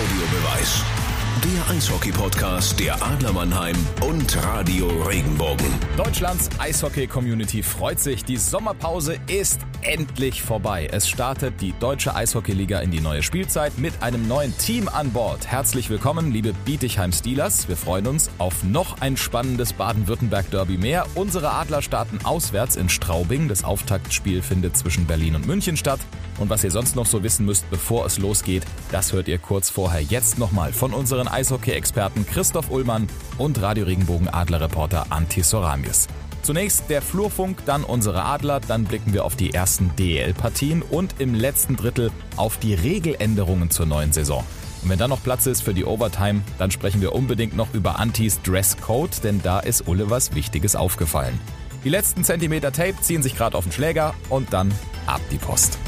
Audiobeweis. Der Eishockey-Podcast der Adler Mannheim und Radio Regenbogen. Deutschlands Eishockey-Community freut sich. Die Sommerpause ist endlich vorbei. Es startet die Deutsche Eishockey-Liga in die neue Spielzeit mit einem neuen Team an Bord. Herzlich willkommen, liebe Bietigheim Steelers. Wir freuen uns auf noch ein spannendes Baden-Württemberg-Derby mehr. Unsere Adler starten auswärts in Straubing. Das Auftaktspiel findet zwischen Berlin und München statt. Und was ihr sonst noch so wissen müsst, bevor es losgeht, das hört ihr kurz vorher jetzt nochmal von unseren Eishockey-Experten Christoph Ullmann und Radio Regenbogen Adler-Reporter Antti Soramis. Zunächst der Flurfunk, dann unsere Adler, dann blicken wir auf die ersten DEL-Partien und im letzten Drittel auf die Regeländerungen zur neuen Saison. Und wenn dann noch Platz ist für die Overtime, dann sprechen wir unbedingt noch über Antis Dresscode, denn da ist Ulle was Wichtiges aufgefallen. Die letzten Zentimeter Tape ziehen sich gerade auf den Schläger und dann ab die Post.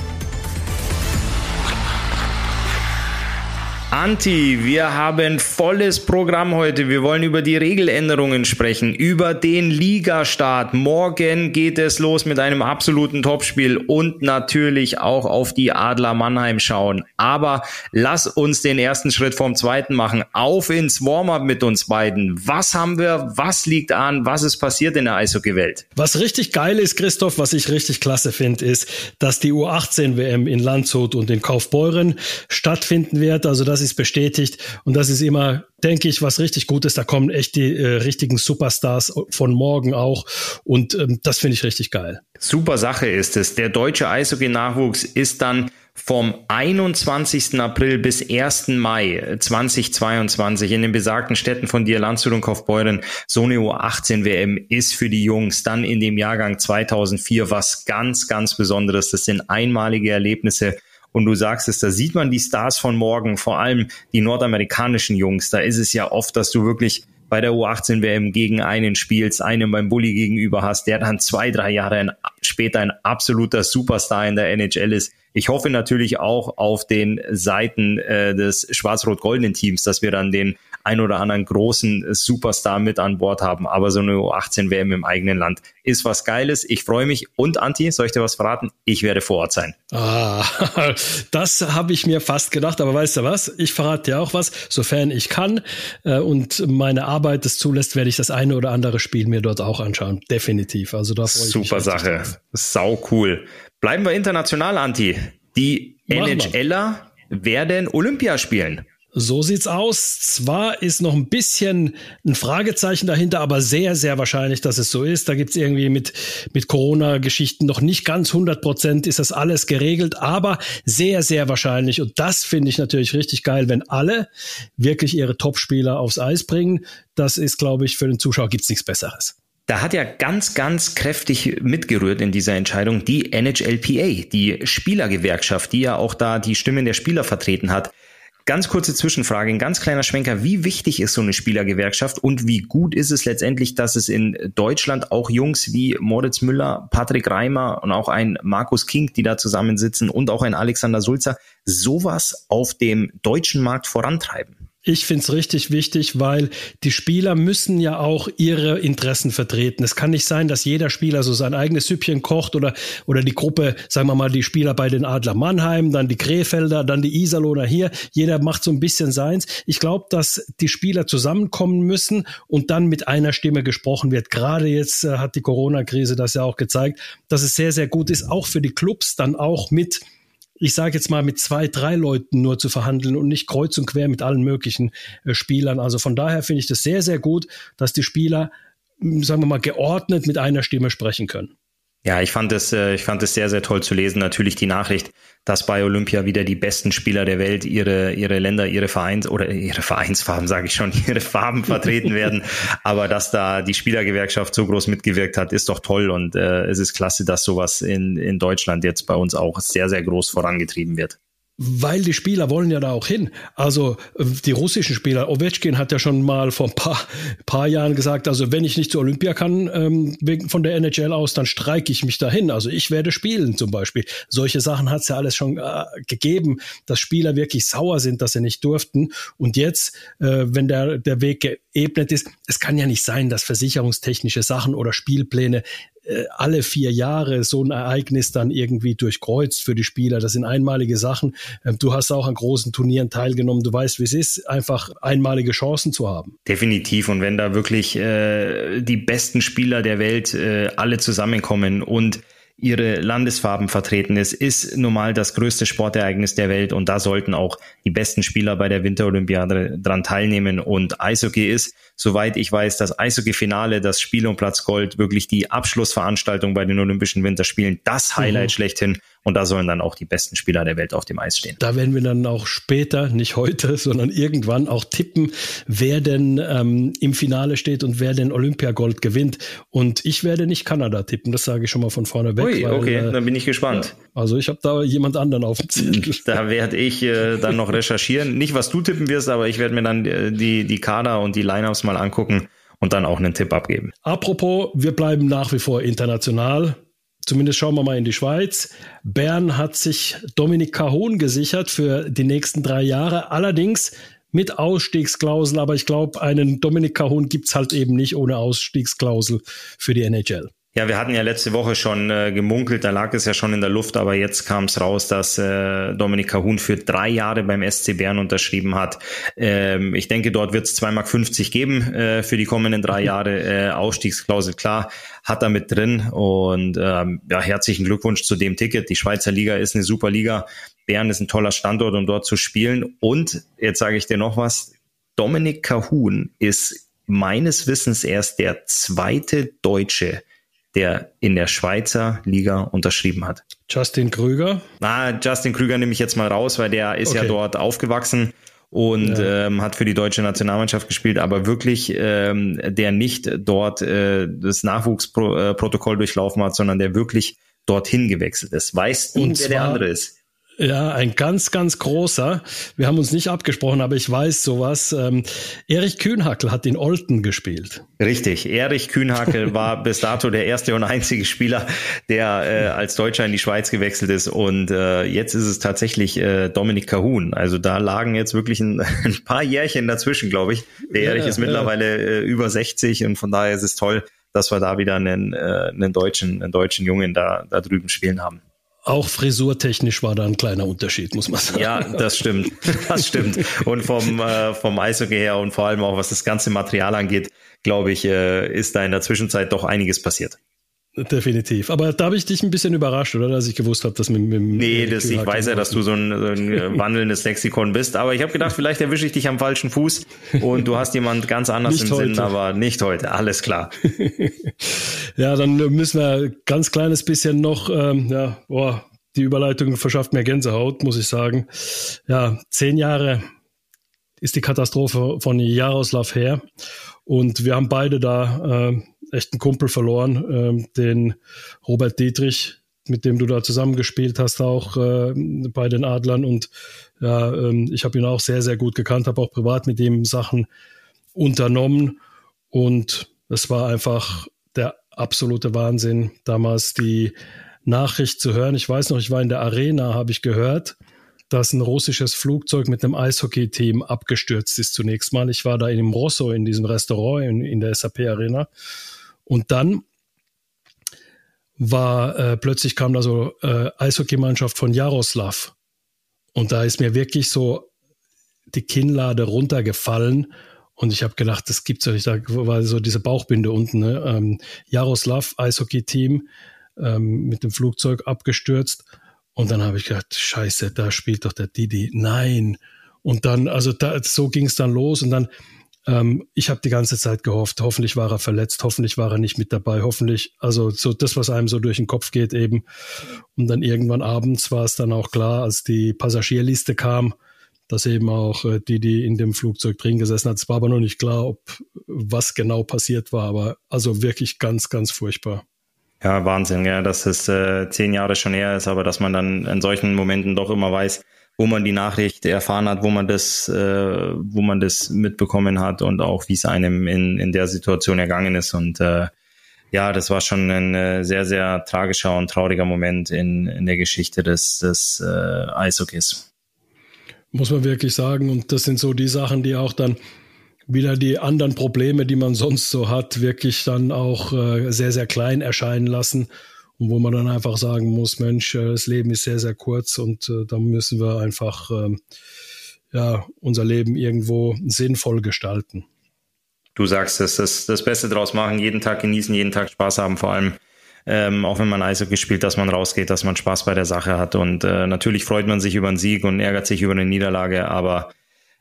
Anti, wir haben volles Programm heute. Wir wollen über die Regeländerungen sprechen, über den Ligastart. Morgen geht es los mit einem absoluten Topspiel und natürlich auch auf die Adler Mannheim schauen. Aber lass uns den ersten Schritt vom zweiten machen. Auf ins Warm-up mit uns beiden. Was haben wir? Was liegt an? Was ist passiert in der Eishockey-Welt? Was richtig geil ist, Christoph, was ich richtig klasse finde, ist, dass die U18 WM in Landshut und in Kaufbeuren stattfinden wird. Also das ist bestätigt. Und das ist immer, denke ich, was richtig gut ist. Da kommen echt die äh, richtigen Superstars von morgen auch. Und ähm, das finde ich richtig geil. Super Sache ist es. Der deutsche Eishockey-Nachwuchs ist dann vom 21. April bis 1. Mai 2022 in den besagten Städten von dir, Landshut und Kaufbeuren, so eine U18 WM ist für die Jungs dann in dem Jahrgang 2004 was ganz, ganz Besonderes. Das sind einmalige Erlebnisse und du sagst es, da sieht man die Stars von morgen, vor allem die nordamerikanischen Jungs. Da ist es ja oft, dass du wirklich bei der U18 WM gegen einen spielst, einen beim Bulli gegenüber hast, der dann zwei, drei Jahre später ein absoluter Superstar in der NHL ist. Ich hoffe natürlich auch auf den Seiten äh, des schwarz-rot-goldenen Teams, dass wir dann den ein oder anderen großen Superstar mit an Bord haben. Aber so eine U18 WM im eigenen Land ist was Geiles. Ich freue mich. Und Anti, soll ich dir was verraten? Ich werde vor Ort sein. Ah, das habe ich mir fast gedacht. Aber weißt du was? Ich verrate dir auch was, sofern ich kann äh, und meine Arbeit es zulässt, werde ich das eine oder andere Spiel mir dort auch anschauen. Definitiv. Also da freue ich Super mich Sache. Drauf. Sau cool. Bleiben wir international, Anti. Die NHLer werden Olympia spielen. So sieht's aus. Zwar ist noch ein bisschen ein Fragezeichen dahinter, aber sehr, sehr wahrscheinlich, dass es so ist. Da gibt's irgendwie mit, mit Corona-Geschichten noch nicht ganz 100 Prozent ist das alles geregelt, aber sehr, sehr wahrscheinlich. Und das finde ich natürlich richtig geil, wenn alle wirklich ihre Topspieler aufs Eis bringen. Das ist, glaube ich, für den Zuschauer gibt's nichts Besseres. Da hat ja ganz, ganz kräftig mitgerührt in dieser Entscheidung die NHLPA, die Spielergewerkschaft, die ja auch da die Stimmen der Spieler vertreten hat. Ganz kurze Zwischenfrage, ein ganz kleiner Schwenker. Wie wichtig ist so eine Spielergewerkschaft und wie gut ist es letztendlich, dass es in Deutschland auch Jungs wie Moritz Müller, Patrick Reimer und auch ein Markus King, die da zusammensitzen und auch ein Alexander Sulzer, sowas auf dem deutschen Markt vorantreiben? Ich finde es richtig wichtig, weil die Spieler müssen ja auch ihre Interessen vertreten. Es kann nicht sein, dass jeder Spieler so sein eigenes Süppchen kocht oder, oder die Gruppe, sagen wir mal, die Spieler bei den Adler Mannheim, dann die Krefelder, dann die Iserlohner hier. Jeder macht so ein bisschen seins. Ich glaube, dass die Spieler zusammenkommen müssen und dann mit einer Stimme gesprochen wird. Gerade jetzt äh, hat die Corona-Krise das ja auch gezeigt, dass es sehr, sehr gut ist, auch für die Clubs dann auch mit ich sage jetzt mal, mit zwei, drei Leuten nur zu verhandeln und nicht kreuz und quer mit allen möglichen äh, Spielern. Also von daher finde ich das sehr, sehr gut, dass die Spieler, sagen wir mal, geordnet mit einer Stimme sprechen können. Ja, ich fand es, äh, ich fand es sehr, sehr toll zu lesen. Natürlich die Nachricht, dass bei Olympia wieder die besten Spieler der Welt ihre, ihre Länder, ihre Vereins oder ihre Vereinsfarben, sage ich schon, ihre Farben vertreten werden. Aber dass da die Spielergewerkschaft so groß mitgewirkt hat, ist doch toll. Und äh, es ist klasse, dass sowas in, in Deutschland jetzt bei uns auch sehr, sehr groß vorangetrieben wird. Weil die Spieler wollen ja da auch hin. Also äh, die russischen Spieler, Ovechkin hat ja schon mal vor ein paar, paar Jahren gesagt, also wenn ich nicht zur Olympia kann, ähm, wegen, von der NHL aus, dann streike ich mich dahin. Also ich werde spielen zum Beispiel. Solche Sachen hat es ja alles schon äh, gegeben, dass Spieler wirklich sauer sind, dass sie nicht durften. Und jetzt, äh, wenn der, der Weg geebnet ist, es kann ja nicht sein, dass versicherungstechnische Sachen oder Spielpläne alle vier Jahre so ein Ereignis dann irgendwie durchkreuzt für die Spieler. Das sind einmalige Sachen. Ähm, du hast auch an großen Turnieren teilgenommen. Du weißt, wie es ist, einfach einmalige Chancen zu haben. Definitiv. Und wenn da wirklich äh, die besten Spieler der Welt äh, alle zusammenkommen und ihre Landesfarben vertreten ist, ist normal das größte Sportereignis der Welt und da sollten auch die besten Spieler bei der Winterolympiade dran teilnehmen und Eishockey ist, soweit ich weiß, das Eishockey-Finale, das Spiel um Platz Gold, wirklich die Abschlussveranstaltung bei den Olympischen Winterspielen, das Highlight mhm. schlechthin und da sollen dann auch die besten Spieler der Welt auf dem Eis stehen. Da werden wir dann auch später, nicht heute, sondern irgendwann auch tippen, wer denn ähm, im Finale steht und wer den Olympiagold gewinnt. Und ich werde nicht Kanada tippen, das sage ich schon mal von vorne weg. Ui, weil, okay, äh, dann bin ich gespannt. Ja, also ich habe da jemand anderen auf dem Zettel. Da werde ich äh, dann noch recherchieren. Nicht, was du tippen wirst, aber ich werde mir dann äh, die, die Kader und die Lineups mal angucken und dann auch einen Tipp abgeben. Apropos, wir bleiben nach wie vor international. Zumindest schauen wir mal in die Schweiz. Bern hat sich Dominik Cahon gesichert für die nächsten drei Jahre. Allerdings mit Ausstiegsklausel, aber ich glaube, einen Dominik Cahon gibt's halt eben nicht ohne Ausstiegsklausel für die NHL. Ja, wir hatten ja letzte Woche schon äh, gemunkelt, da lag es ja schon in der Luft, aber jetzt kam es raus, dass äh, Dominik Cahun für drei Jahre beim SC Bern unterschrieben hat. Ähm, ich denke, dort wird es 2,50 Mark geben äh, für die kommenden drei Jahre. Äh, Ausstiegsklausel, klar, hat er mit drin. Und ähm, ja, herzlichen Glückwunsch zu dem Ticket. Die Schweizer Liga ist eine super Liga. Bern ist ein toller Standort, um dort zu spielen. Und jetzt sage ich dir noch was, Dominik Cahun ist meines Wissens erst der zweite Deutsche, der in der Schweizer Liga unterschrieben hat. Justin Krüger? Ah, Justin Krüger nehme ich jetzt mal raus, weil der ist okay. ja dort aufgewachsen und ja. ähm, hat für die deutsche Nationalmannschaft gespielt, aber wirklich ähm, der nicht dort äh, das Nachwuchsprotokoll durchlaufen hat, sondern der wirklich dorthin gewechselt ist. Weißt du, wer der andere ist? Ja, ein ganz, ganz großer. Wir haben uns nicht abgesprochen, aber ich weiß sowas. Ähm, Erich Kühnhackel hat in Olten gespielt. Richtig. Erich Kühnhackel war bis dato der erste und einzige Spieler, der äh, als Deutscher in die Schweiz gewechselt ist. Und äh, jetzt ist es tatsächlich äh, Dominik Cahun. Also da lagen jetzt wirklich ein, ein paar Jährchen dazwischen, glaube ich. Der Erich ja, ist mittlerweile äh, über 60 und von daher ist es toll, dass wir da wieder einen, äh, einen deutschen, einen deutschen Jungen da, da drüben spielen haben. Auch frisurtechnisch war da ein kleiner Unterschied, muss man sagen. Ja, das stimmt. Das stimmt. Und vom, äh, vom Eishockey her und vor allem auch was das ganze Material angeht, glaube ich, äh, ist da in der Zwischenzeit doch einiges passiert. Definitiv. Aber da habe ich dich ein bisschen überrascht, oder? Dass ich gewusst habe, dass mit, mit Nee, das, ich weiß ja, dass du so ein, so ein äh, wandelndes Lexikon bist. Aber ich habe gedacht, vielleicht erwische ich dich am falschen Fuß und du hast jemand ganz anders im heute. Sinn, aber nicht heute. Alles klar. ja, dann müssen wir ganz kleines bisschen noch, ähm, ja, boah, die Überleitung verschafft mir Gänsehaut, muss ich sagen. Ja, zehn Jahre ist die Katastrophe von Jaroslav her. Und wir haben beide da äh, echt einen Kumpel verloren, ähm, den Robert Dietrich, mit dem du da zusammengespielt hast, auch äh, bei den Adlern. Und ja, ähm, ich habe ihn auch sehr, sehr gut gekannt, habe auch privat mit ihm Sachen unternommen. Und es war einfach der absolute Wahnsinn, damals die Nachricht zu hören. Ich weiß noch, ich war in der Arena, habe ich gehört, dass ein russisches Flugzeug mit einem Eishockey-Team abgestürzt ist zunächst mal. Ich war da in dem Rosso, in diesem Restaurant in, in der SAP-Arena und dann war äh, plötzlich kam da so äh, Eishockeymannschaft von Jaroslav. Und da ist mir wirklich so die Kinnlade runtergefallen. Und ich habe gedacht, das gibt's ja nicht. Da war so diese Bauchbinde unten. Ne? Ähm, Jaroslav, Eishockey-Team, ähm, mit dem Flugzeug abgestürzt. Und dann habe ich gedacht, scheiße, da spielt doch der Didi. Nein. Und dann, also da, so ging es dann los. Und dann ähm, ich habe die ganze Zeit gehofft, hoffentlich war er verletzt, hoffentlich war er nicht mit dabei, hoffentlich, also so das, was einem so durch den Kopf geht eben. Und dann irgendwann abends war es dann auch klar, als die Passagierliste kam, dass eben auch äh, die, die in dem Flugzeug drin gesessen hat. Es war aber noch nicht klar, ob was genau passiert war, aber also wirklich ganz, ganz furchtbar. Ja, Wahnsinn, ja, dass es äh, zehn Jahre schon her ist, aber dass man dann in solchen Momenten doch immer weiß, wo man die Nachricht erfahren hat, wo man das, äh, wo man das mitbekommen hat und auch wie es einem in, in der Situation ergangen ist. Und äh, ja, das war schon ein äh, sehr, sehr tragischer und trauriger Moment in, in der Geschichte des, des äh, Eishockeys. Muss man wirklich sagen. Und das sind so die Sachen, die auch dann wieder die anderen Probleme, die man sonst so hat, wirklich dann auch äh, sehr, sehr klein erscheinen lassen. Und wo man dann einfach sagen muss, Mensch, äh, das Leben ist sehr, sehr kurz und äh, da müssen wir einfach äh, ja, unser Leben irgendwo sinnvoll gestalten. Du sagst es, das, das Beste draus machen, jeden Tag genießen, jeden Tag Spaß haben, vor allem ähm, auch wenn man Eishockey spielt, dass man rausgeht, dass man Spaß bei der Sache hat. Und äh, natürlich freut man sich über einen Sieg und ärgert sich über eine Niederlage, aber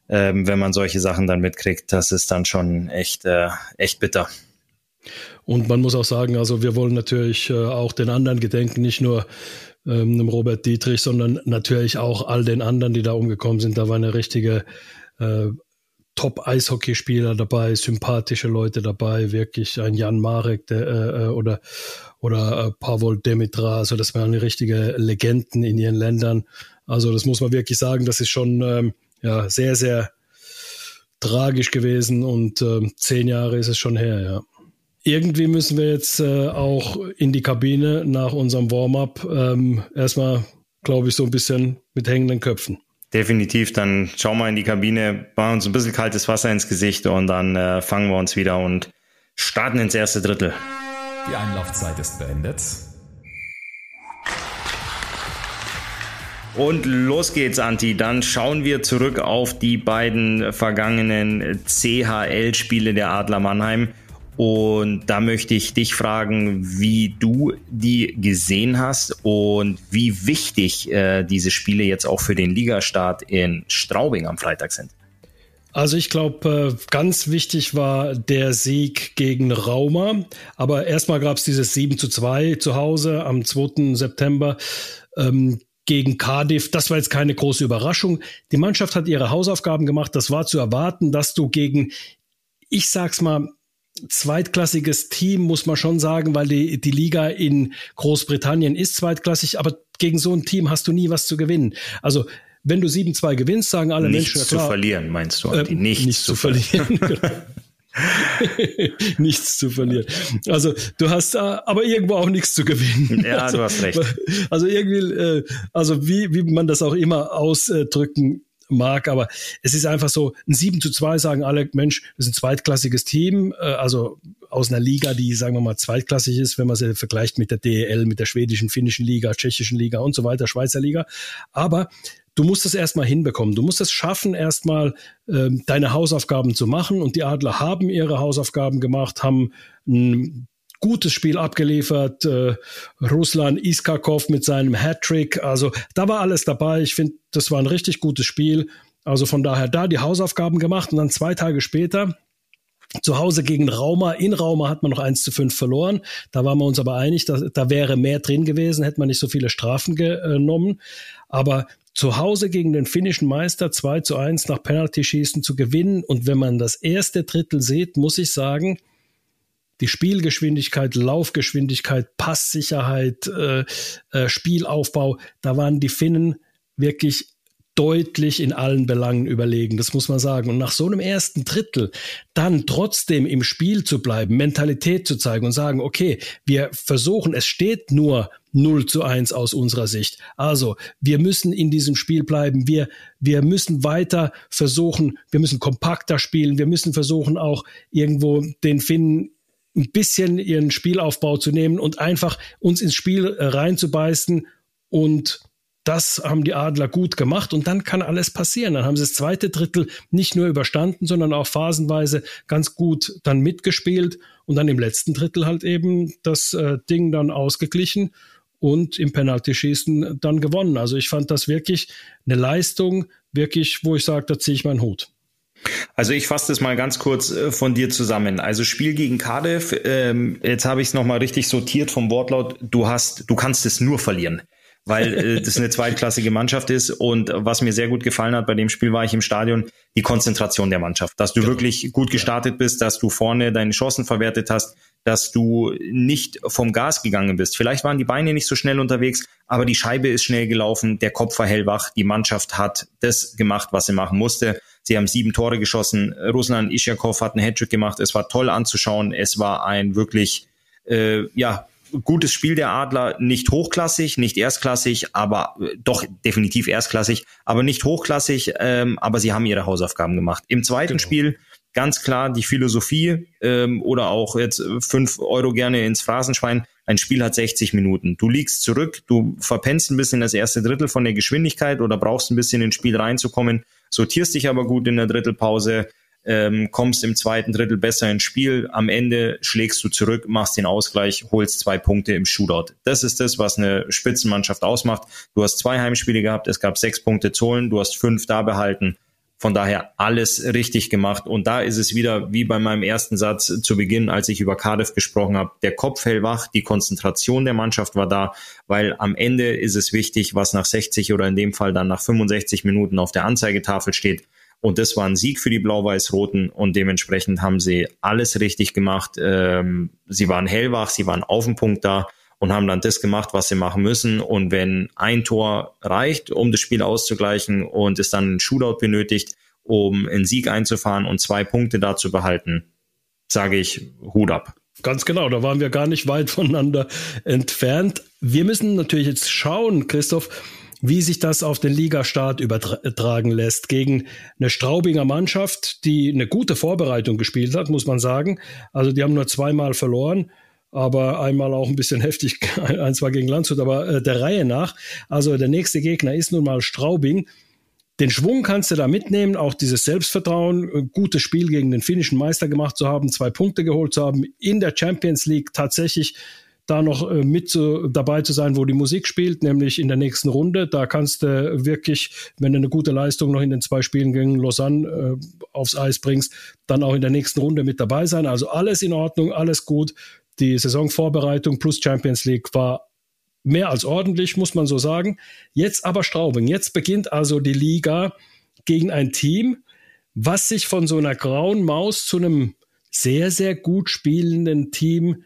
ähm, wenn man solche Sachen dann mitkriegt, das ist dann schon echt, äh, echt bitter. Und man muss auch sagen, also wir wollen natürlich äh, auch den anderen gedenken, nicht nur ähm, Robert Dietrich, sondern natürlich auch all den anderen, die da umgekommen sind. Da war eine richtige äh, Top-Eishockeyspieler dabei, sympathische Leute dabei, wirklich ein Jan Marek der, äh, äh oder oder äh, Pavol Demitra, also das waren richtige Legenden in ihren Ländern. Also das muss man wirklich sagen, das ist schon ähm, ja sehr sehr tragisch gewesen und äh, zehn Jahre ist es schon her, ja. Irgendwie müssen wir jetzt äh, auch in die Kabine nach unserem Warm-up ähm, erstmal, glaube ich, so ein bisschen mit hängenden Köpfen. Definitiv, dann schauen wir in die Kabine, machen uns ein bisschen kaltes Wasser ins Gesicht und dann äh, fangen wir uns wieder und starten ins erste Drittel. Die Einlaufzeit ist beendet. Und los geht's, Anti. Dann schauen wir zurück auf die beiden vergangenen CHL-Spiele der Adler Mannheim. Und da möchte ich dich fragen, wie du die gesehen hast und wie wichtig äh, diese Spiele jetzt auch für den Ligastart in Straubing am Freitag sind. Also ich glaube, äh, ganz wichtig war der Sieg gegen Rauma. Aber erstmal gab es dieses 7 zu 2 zu Hause am 2. September. Ähm, gegen Cardiff. Das war jetzt keine große Überraschung. Die Mannschaft hat ihre Hausaufgaben gemacht. Das war zu erwarten, dass du gegen, ich sag's mal, zweitklassiges Team, muss man schon sagen, weil die, die Liga in Großbritannien ist zweitklassig, aber gegen so ein Team hast du nie was zu gewinnen. Also wenn du 7-2 gewinnst, sagen alle nichts Menschen, klar, zu verlieren, meinst du, Andi? Äh, nichts, nichts zu verlieren. nichts zu verlieren. Also du hast äh, aber irgendwo auch nichts zu gewinnen. Ja, also, du hast recht. Also irgendwie, äh, also wie, wie man das auch immer ausdrücken mag, aber es ist einfach so, ein 7 zu 2 sagen alle, Mensch, das ist ein zweitklassiges Team, äh, also aus einer Liga, die, sagen wir mal, zweitklassig ist, wenn man sie vergleicht mit der DEL, mit der schwedischen, finnischen Liga, tschechischen Liga und so weiter, Schweizer Liga. Aber du musst es erstmal hinbekommen. Du musst es schaffen, erstmal ähm, deine Hausaufgaben zu machen. Und die Adler haben ihre Hausaufgaben gemacht, haben ein gutes Spiel abgeliefert. Äh, Ruslan Iskakov mit seinem Hattrick. Also da war alles dabei. Ich finde, das war ein richtig gutes Spiel. Also von daher da die Hausaufgaben gemacht und dann zwei Tage später zu Hause gegen Rauma. In Rauma hat man noch 1 zu 5 verloren. Da waren wir uns aber einig, da, da wäre mehr drin gewesen, hätte man nicht so viele Strafen genommen. Aber zu Hause gegen den finnischen Meister 2 zu 1 nach Penalty-Schießen zu gewinnen. Und wenn man das erste Drittel sieht, muss ich sagen, die Spielgeschwindigkeit, Laufgeschwindigkeit, Passsicherheit, äh, äh, Spielaufbau, da waren die Finnen wirklich deutlich in allen Belangen überlegen, das muss man sagen. Und nach so einem ersten Drittel dann trotzdem im Spiel zu bleiben, Mentalität zu zeigen und sagen, okay, wir versuchen, es steht nur 0 zu 1 aus unserer Sicht. Also, wir müssen in diesem Spiel bleiben. Wir, wir müssen weiter versuchen, wir müssen kompakter spielen. Wir müssen versuchen, auch irgendwo den Finnen ein bisschen ihren Spielaufbau zu nehmen und einfach uns ins Spiel reinzubeißen. Und das haben die Adler gut gemacht und dann kann alles passieren. Dann haben sie das zweite Drittel nicht nur überstanden, sondern auch phasenweise ganz gut dann mitgespielt und dann im letzten Drittel halt eben das äh, Ding dann ausgeglichen und im Penalty-Schießen dann gewonnen. Also ich fand das wirklich eine Leistung, wirklich, wo ich sage, da ziehe ich meinen Hut. Also ich fasse das mal ganz kurz äh, von dir zusammen. Also Spiel gegen Cardiff, ähm, jetzt habe ich es nochmal richtig sortiert vom Wortlaut. Du hast, du kannst es nur verlieren weil äh, das eine zweitklassige Mannschaft ist. Und was mir sehr gut gefallen hat bei dem Spiel, war ich im Stadion, die Konzentration der Mannschaft. Dass du genau. wirklich gut gestartet bist, dass du vorne deine Chancen verwertet hast, dass du nicht vom Gas gegangen bist. Vielleicht waren die Beine nicht so schnell unterwegs, aber die Scheibe ist schnell gelaufen, der Kopf war hellwach, die Mannschaft hat das gemacht, was sie machen musste. Sie haben sieben Tore geschossen. Ruslan Ischakov hat einen Hattrick gemacht. Es war toll anzuschauen. Es war ein wirklich äh, ja gutes Spiel der Adler, nicht hochklassig, nicht erstklassig, aber äh, doch definitiv erstklassig, aber nicht hochklassig, ähm, aber sie haben ihre Hausaufgaben gemacht. Im zweiten genau. Spiel ganz klar die Philosophie ähm, oder auch jetzt fünf Euro gerne ins Phrasenschwein. Ein Spiel hat 60 Minuten. Du liegst zurück, du verpennst ein bisschen das erste Drittel von der Geschwindigkeit oder brauchst ein bisschen ins Spiel reinzukommen, sortierst dich aber gut in der Drittelpause, ähm, kommst im zweiten Drittel besser ins Spiel. Am Ende schlägst du zurück, machst den Ausgleich, holst zwei Punkte im Shootout. Das ist das, was eine Spitzenmannschaft ausmacht. Du hast zwei Heimspiele gehabt, es gab sechs Punkte zu holen, du hast fünf da behalten. Von daher alles richtig gemacht. Und da ist es wieder wie bei meinem ersten Satz zu Beginn, als ich über Cardiff gesprochen habe. Der Kopf hellwach, die Konzentration der Mannschaft war da, weil am Ende ist es wichtig, was nach 60 oder in dem Fall dann nach 65 Minuten auf der Anzeigetafel steht. Und das war ein Sieg für die Blau-Weiß-Roten und dementsprechend haben sie alles richtig gemacht. Ähm, sie waren hellwach, sie waren auf dem Punkt da und haben dann das gemacht, was sie machen müssen. Und wenn ein Tor reicht, um das Spiel auszugleichen und es dann ein Shootout benötigt, um einen Sieg einzufahren und zwei Punkte da zu behalten, sage ich Hut ab. Ganz genau, da waren wir gar nicht weit voneinander entfernt. Wir müssen natürlich jetzt schauen, Christoph, wie sich das auf den Ligastart übertragen lässt gegen eine Straubinger Mannschaft, die eine gute Vorbereitung gespielt hat, muss man sagen. Also die haben nur zweimal verloren, aber einmal auch ein bisschen heftig, eins war gegen Landshut, aber äh, der Reihe nach. Also der nächste Gegner ist nun mal Straubing. Den Schwung kannst du da mitnehmen, auch dieses Selbstvertrauen, gutes Spiel gegen den finnischen Meister gemacht zu haben, zwei Punkte geholt zu haben, in der Champions League tatsächlich da noch äh, mit zu, dabei zu sein, wo die Musik spielt, nämlich in der nächsten Runde. Da kannst du wirklich, wenn du eine gute Leistung noch in den zwei Spielen gegen Lausanne äh, aufs Eis bringst, dann auch in der nächsten Runde mit dabei sein. Also alles in Ordnung, alles gut. Die Saisonvorbereitung plus Champions League war mehr als ordentlich, muss man so sagen. Jetzt aber Straubing. Jetzt beginnt also die Liga gegen ein Team, was sich von so einer grauen Maus zu einem sehr, sehr gut spielenden Team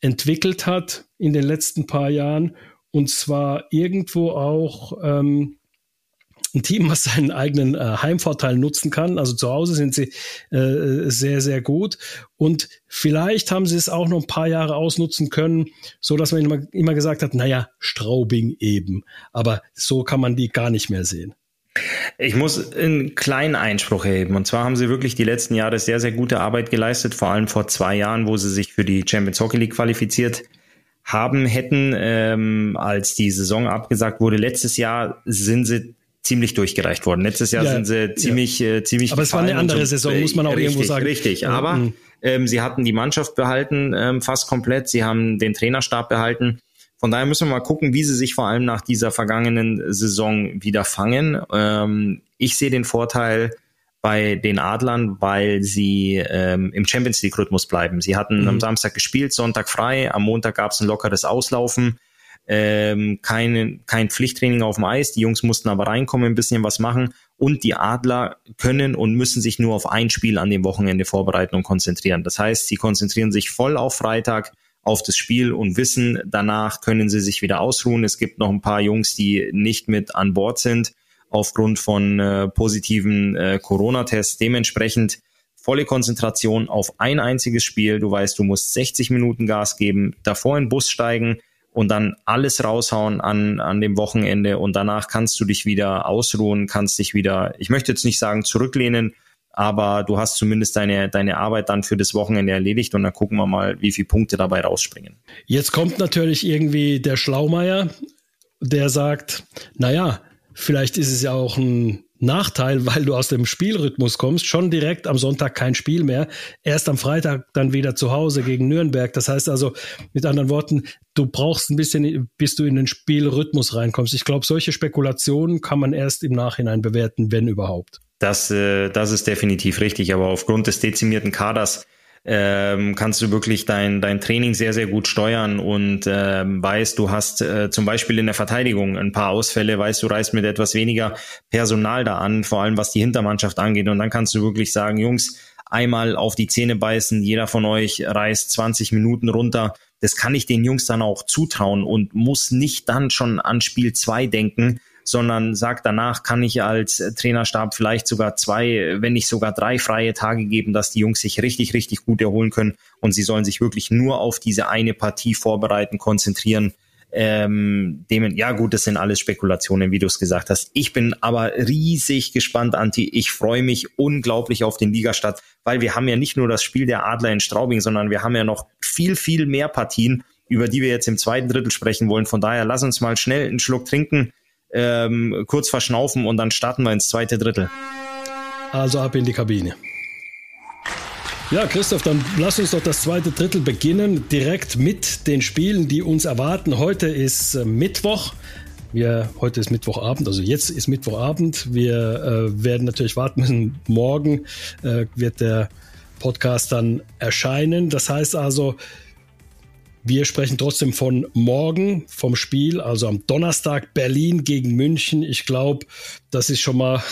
entwickelt hat in den letzten paar Jahren und zwar irgendwo auch ähm, ein Team, was seinen eigenen äh, Heimvorteil nutzen kann. Also zu Hause sind sie äh, sehr, sehr gut. Und vielleicht haben sie es auch noch ein paar Jahre ausnutzen können, so dass man immer, immer gesagt hat, naja, Straubing eben. Aber so kann man die gar nicht mehr sehen. Ich muss einen kleinen Einspruch erheben. Und zwar haben sie wirklich die letzten Jahre sehr, sehr gute Arbeit geleistet, vor allem vor zwei Jahren, wo sie sich für die Champions Hockey League qualifiziert haben hätten, ähm, als die Saison abgesagt wurde. Letztes Jahr sind sie ziemlich durchgereicht worden. Letztes Jahr ja, sind sie ziemlich, ja. äh, ziemlich. Aber es war eine andere so, Saison, muss man auch richtig, irgendwo sagen. Richtig, aber mhm. ähm, sie hatten die Mannschaft behalten, ähm, fast komplett. Sie haben den Trainerstab behalten. Von daher müssen wir mal gucken, wie sie sich vor allem nach dieser vergangenen Saison wieder fangen. Ähm, ich sehe den Vorteil bei den Adlern, weil sie ähm, im Champions League Rhythmus bleiben. Sie hatten mhm. am Samstag gespielt, Sonntag frei, am Montag gab es ein lockeres Auslaufen. Ähm, kein, kein Pflichttraining auf dem Eis. Die Jungs mussten aber reinkommen, ein bisschen was machen. Und die Adler können und müssen sich nur auf ein Spiel an dem Wochenende vorbereiten und konzentrieren. Das heißt, sie konzentrieren sich voll auf Freitag, auf das Spiel und wissen, danach können sie sich wieder ausruhen. Es gibt noch ein paar Jungs, die nicht mit an Bord sind aufgrund von äh, positiven äh, Corona-Tests. Dementsprechend volle Konzentration auf ein einziges Spiel. Du weißt, du musst 60 Minuten Gas geben, davor in den Bus steigen und dann alles raushauen an, an dem Wochenende und danach kannst du dich wieder ausruhen, kannst dich wieder, ich möchte jetzt nicht sagen zurücklehnen, aber du hast zumindest deine, deine Arbeit dann für das Wochenende erledigt und dann gucken wir mal, wie viele Punkte dabei rausspringen. Jetzt kommt natürlich irgendwie der Schlaumeier, der sagt, naja, vielleicht ist es ja auch ein Nachteil, weil du aus dem Spielrhythmus kommst, schon direkt am Sonntag kein Spiel mehr, erst am Freitag dann wieder zu Hause gegen Nürnberg. Das heißt also, mit anderen Worten, du brauchst ein bisschen, bis du in den Spielrhythmus reinkommst. Ich glaube, solche Spekulationen kann man erst im Nachhinein bewerten, wenn überhaupt. Das, äh, das ist definitiv richtig, aber aufgrund des dezimierten Kaders ähm, kannst du wirklich dein, dein Training sehr, sehr gut steuern und ähm, weißt, du hast äh, zum Beispiel in der Verteidigung ein paar Ausfälle, weißt, du reist mit etwas weniger Personal da an, vor allem was die Hintermannschaft angeht. Und dann kannst du wirklich sagen, Jungs, einmal auf die Zähne beißen, jeder von euch reist 20 Minuten runter. Das kann ich den Jungs dann auch zutrauen und muss nicht dann schon an Spiel zwei denken, sondern sagt danach, kann ich als Trainerstab vielleicht sogar zwei, wenn nicht sogar drei freie Tage geben, dass die Jungs sich richtig, richtig gut erholen können und sie sollen sich wirklich nur auf diese eine Partie vorbereiten, konzentrieren. Ähm, dem, ja gut, das sind alles Spekulationen, wie du es gesagt hast. Ich bin aber riesig gespannt, Anti. Ich freue mich unglaublich auf den Ligastart, weil wir haben ja nicht nur das Spiel der Adler in Straubing, sondern wir haben ja noch viel, viel mehr Partien, über die wir jetzt im zweiten Drittel sprechen wollen. Von daher lass uns mal schnell einen Schluck trinken, ähm, kurz verschnaufen und dann starten wir ins zweite Drittel. Also ab in die Kabine. Ja, Christoph, dann lass uns doch das zweite Drittel beginnen, direkt mit den Spielen, die uns erwarten. Heute ist äh, Mittwoch. Wir, heute ist Mittwochabend, also jetzt ist Mittwochabend. Wir äh, werden natürlich warten müssen. Morgen äh, wird der Podcast dann erscheinen. Das heißt also, wir sprechen trotzdem von morgen, vom Spiel, also am Donnerstag Berlin gegen München. Ich glaube, das ist schon mal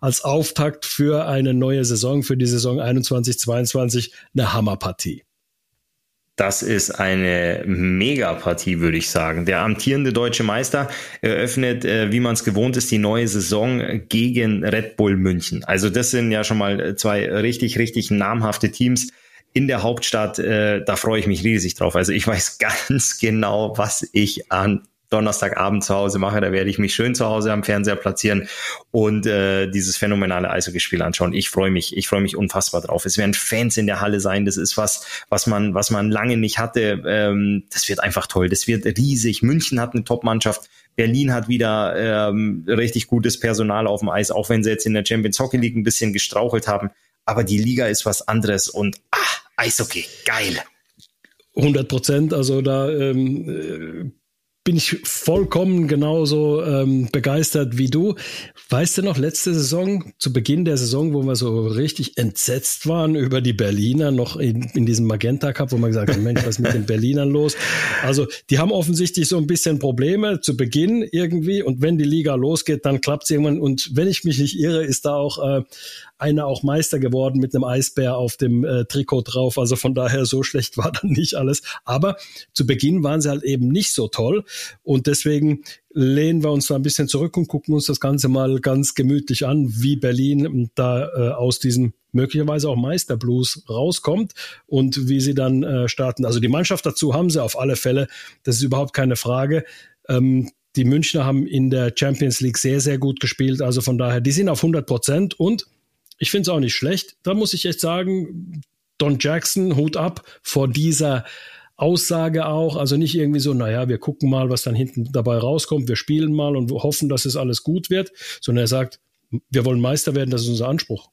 als Auftakt für eine neue Saison, für die Saison 21-22 eine Hammerpartie. Das ist eine Megapartie, würde ich sagen. Der amtierende deutsche Meister eröffnet, äh, wie man es gewohnt ist, die neue Saison gegen Red Bull München. Also das sind ja schon mal zwei richtig, richtig namhafte Teams in der Hauptstadt, äh, da freue ich mich riesig drauf. Also ich weiß ganz genau, was ich an Donnerstagabend zu Hause mache. Da werde ich mich schön zu Hause am Fernseher platzieren und äh, dieses phänomenale Eishockeyspiel anschauen. Ich freue mich, ich freue mich unfassbar drauf. Es werden Fans in der Halle sein. Das ist was, was man, was man lange nicht hatte. Ähm, das wird einfach toll. Das wird riesig. München hat eine Top-Mannschaft. Berlin hat wieder ähm, richtig gutes Personal auf dem Eis, auch wenn sie jetzt in der Champions Hockey League ein bisschen gestrauchelt haben aber die Liga ist was anderes und ah, Eishockey, geil. 100 Prozent, also da ähm, äh, bin ich vollkommen genauso ähm, begeistert wie du. Weißt du noch, letzte Saison, zu Beginn der Saison, wo wir so richtig entsetzt waren über die Berliner, noch in, in diesem Magenta Cup, wo man gesagt hat, Mensch, was ist mit den Berlinern los? Also, die haben offensichtlich so ein bisschen Probleme zu Beginn irgendwie und wenn die Liga losgeht, dann klappt es irgendwann und wenn ich mich nicht irre, ist da auch äh, einer auch Meister geworden mit einem Eisbär auf dem äh, Trikot drauf. Also von daher so schlecht war dann nicht alles. Aber zu Beginn waren sie halt eben nicht so toll. Und deswegen lehnen wir uns da ein bisschen zurück und gucken uns das Ganze mal ganz gemütlich an, wie Berlin da äh, aus diesem möglicherweise auch Meisterblues rauskommt und wie sie dann äh, starten. Also die Mannschaft dazu haben sie auf alle Fälle. Das ist überhaupt keine Frage. Ähm, die Münchner haben in der Champions League sehr, sehr gut gespielt. Also von daher, die sind auf 100 Prozent und ich finde es auch nicht schlecht. Da muss ich echt sagen, Don Jackson, Hut ab vor dieser Aussage auch. Also nicht irgendwie so, naja, wir gucken mal, was dann hinten dabei rauskommt. Wir spielen mal und hoffen, dass es alles gut wird, sondern er sagt, wir wollen Meister werden, das ist unser Anspruch.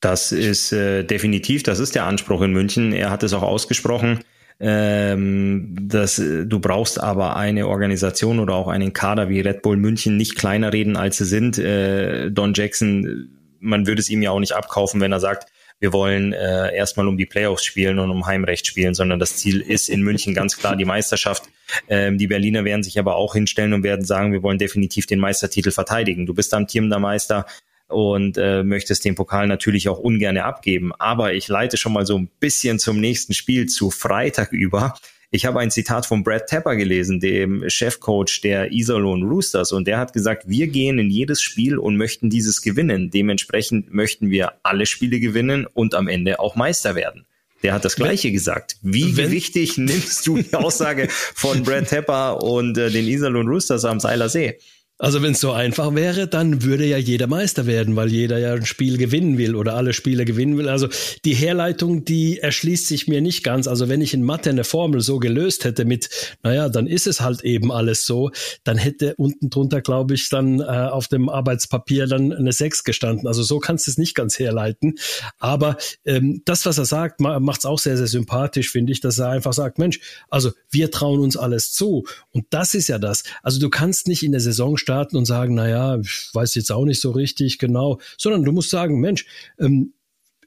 Das ist äh, definitiv, das ist der Anspruch in München. Er hat es auch ausgesprochen. Ähm, dass du brauchst aber eine Organisation oder auch einen Kader wie Red Bull München nicht kleiner reden, als sie sind. Äh, Don Jackson man würde es ihm ja auch nicht abkaufen, wenn er sagt, wir wollen äh, erstmal um die Playoffs spielen und um Heimrecht spielen, sondern das Ziel ist in München ganz klar die Meisterschaft. Ähm, die Berliner werden sich aber auch hinstellen und werden sagen, wir wollen definitiv den Meistertitel verteidigen. Du bist amtierender Meister und äh, möchtest den Pokal natürlich auch ungern abgeben. Aber ich leite schon mal so ein bisschen zum nächsten Spiel zu Freitag über. Ich habe ein Zitat von Brad Tepper gelesen, dem Chefcoach der Iserlohn Roosters, und der hat gesagt, wir gehen in jedes Spiel und möchten dieses gewinnen. Dementsprechend möchten wir alle Spiele gewinnen und am Ende auch Meister werden. Der hat das Gleiche gesagt. Wie Wenn, wichtig nimmst du die Aussage von Brad Tepper und äh, den Iserlohn Roosters am Seiler See? Also wenn es so einfach wäre, dann würde ja jeder Meister werden, weil jeder ja ein Spiel gewinnen will oder alle Spiele gewinnen will. Also die Herleitung, die erschließt sich mir nicht ganz. Also wenn ich in Mathe eine Formel so gelöst hätte mit, naja, dann ist es halt eben alles so, dann hätte unten drunter, glaube ich, dann äh, auf dem Arbeitspapier dann eine 6 gestanden. Also so kannst du es nicht ganz herleiten. Aber ähm, das, was er sagt, macht es auch sehr, sehr sympathisch, finde ich, dass er einfach sagt, Mensch, also wir trauen uns alles zu. Und das ist ja das. Also du kannst nicht in der Saison starten und sagen, naja, ich weiß jetzt auch nicht so richtig genau, sondern du musst sagen, Mensch, ähm,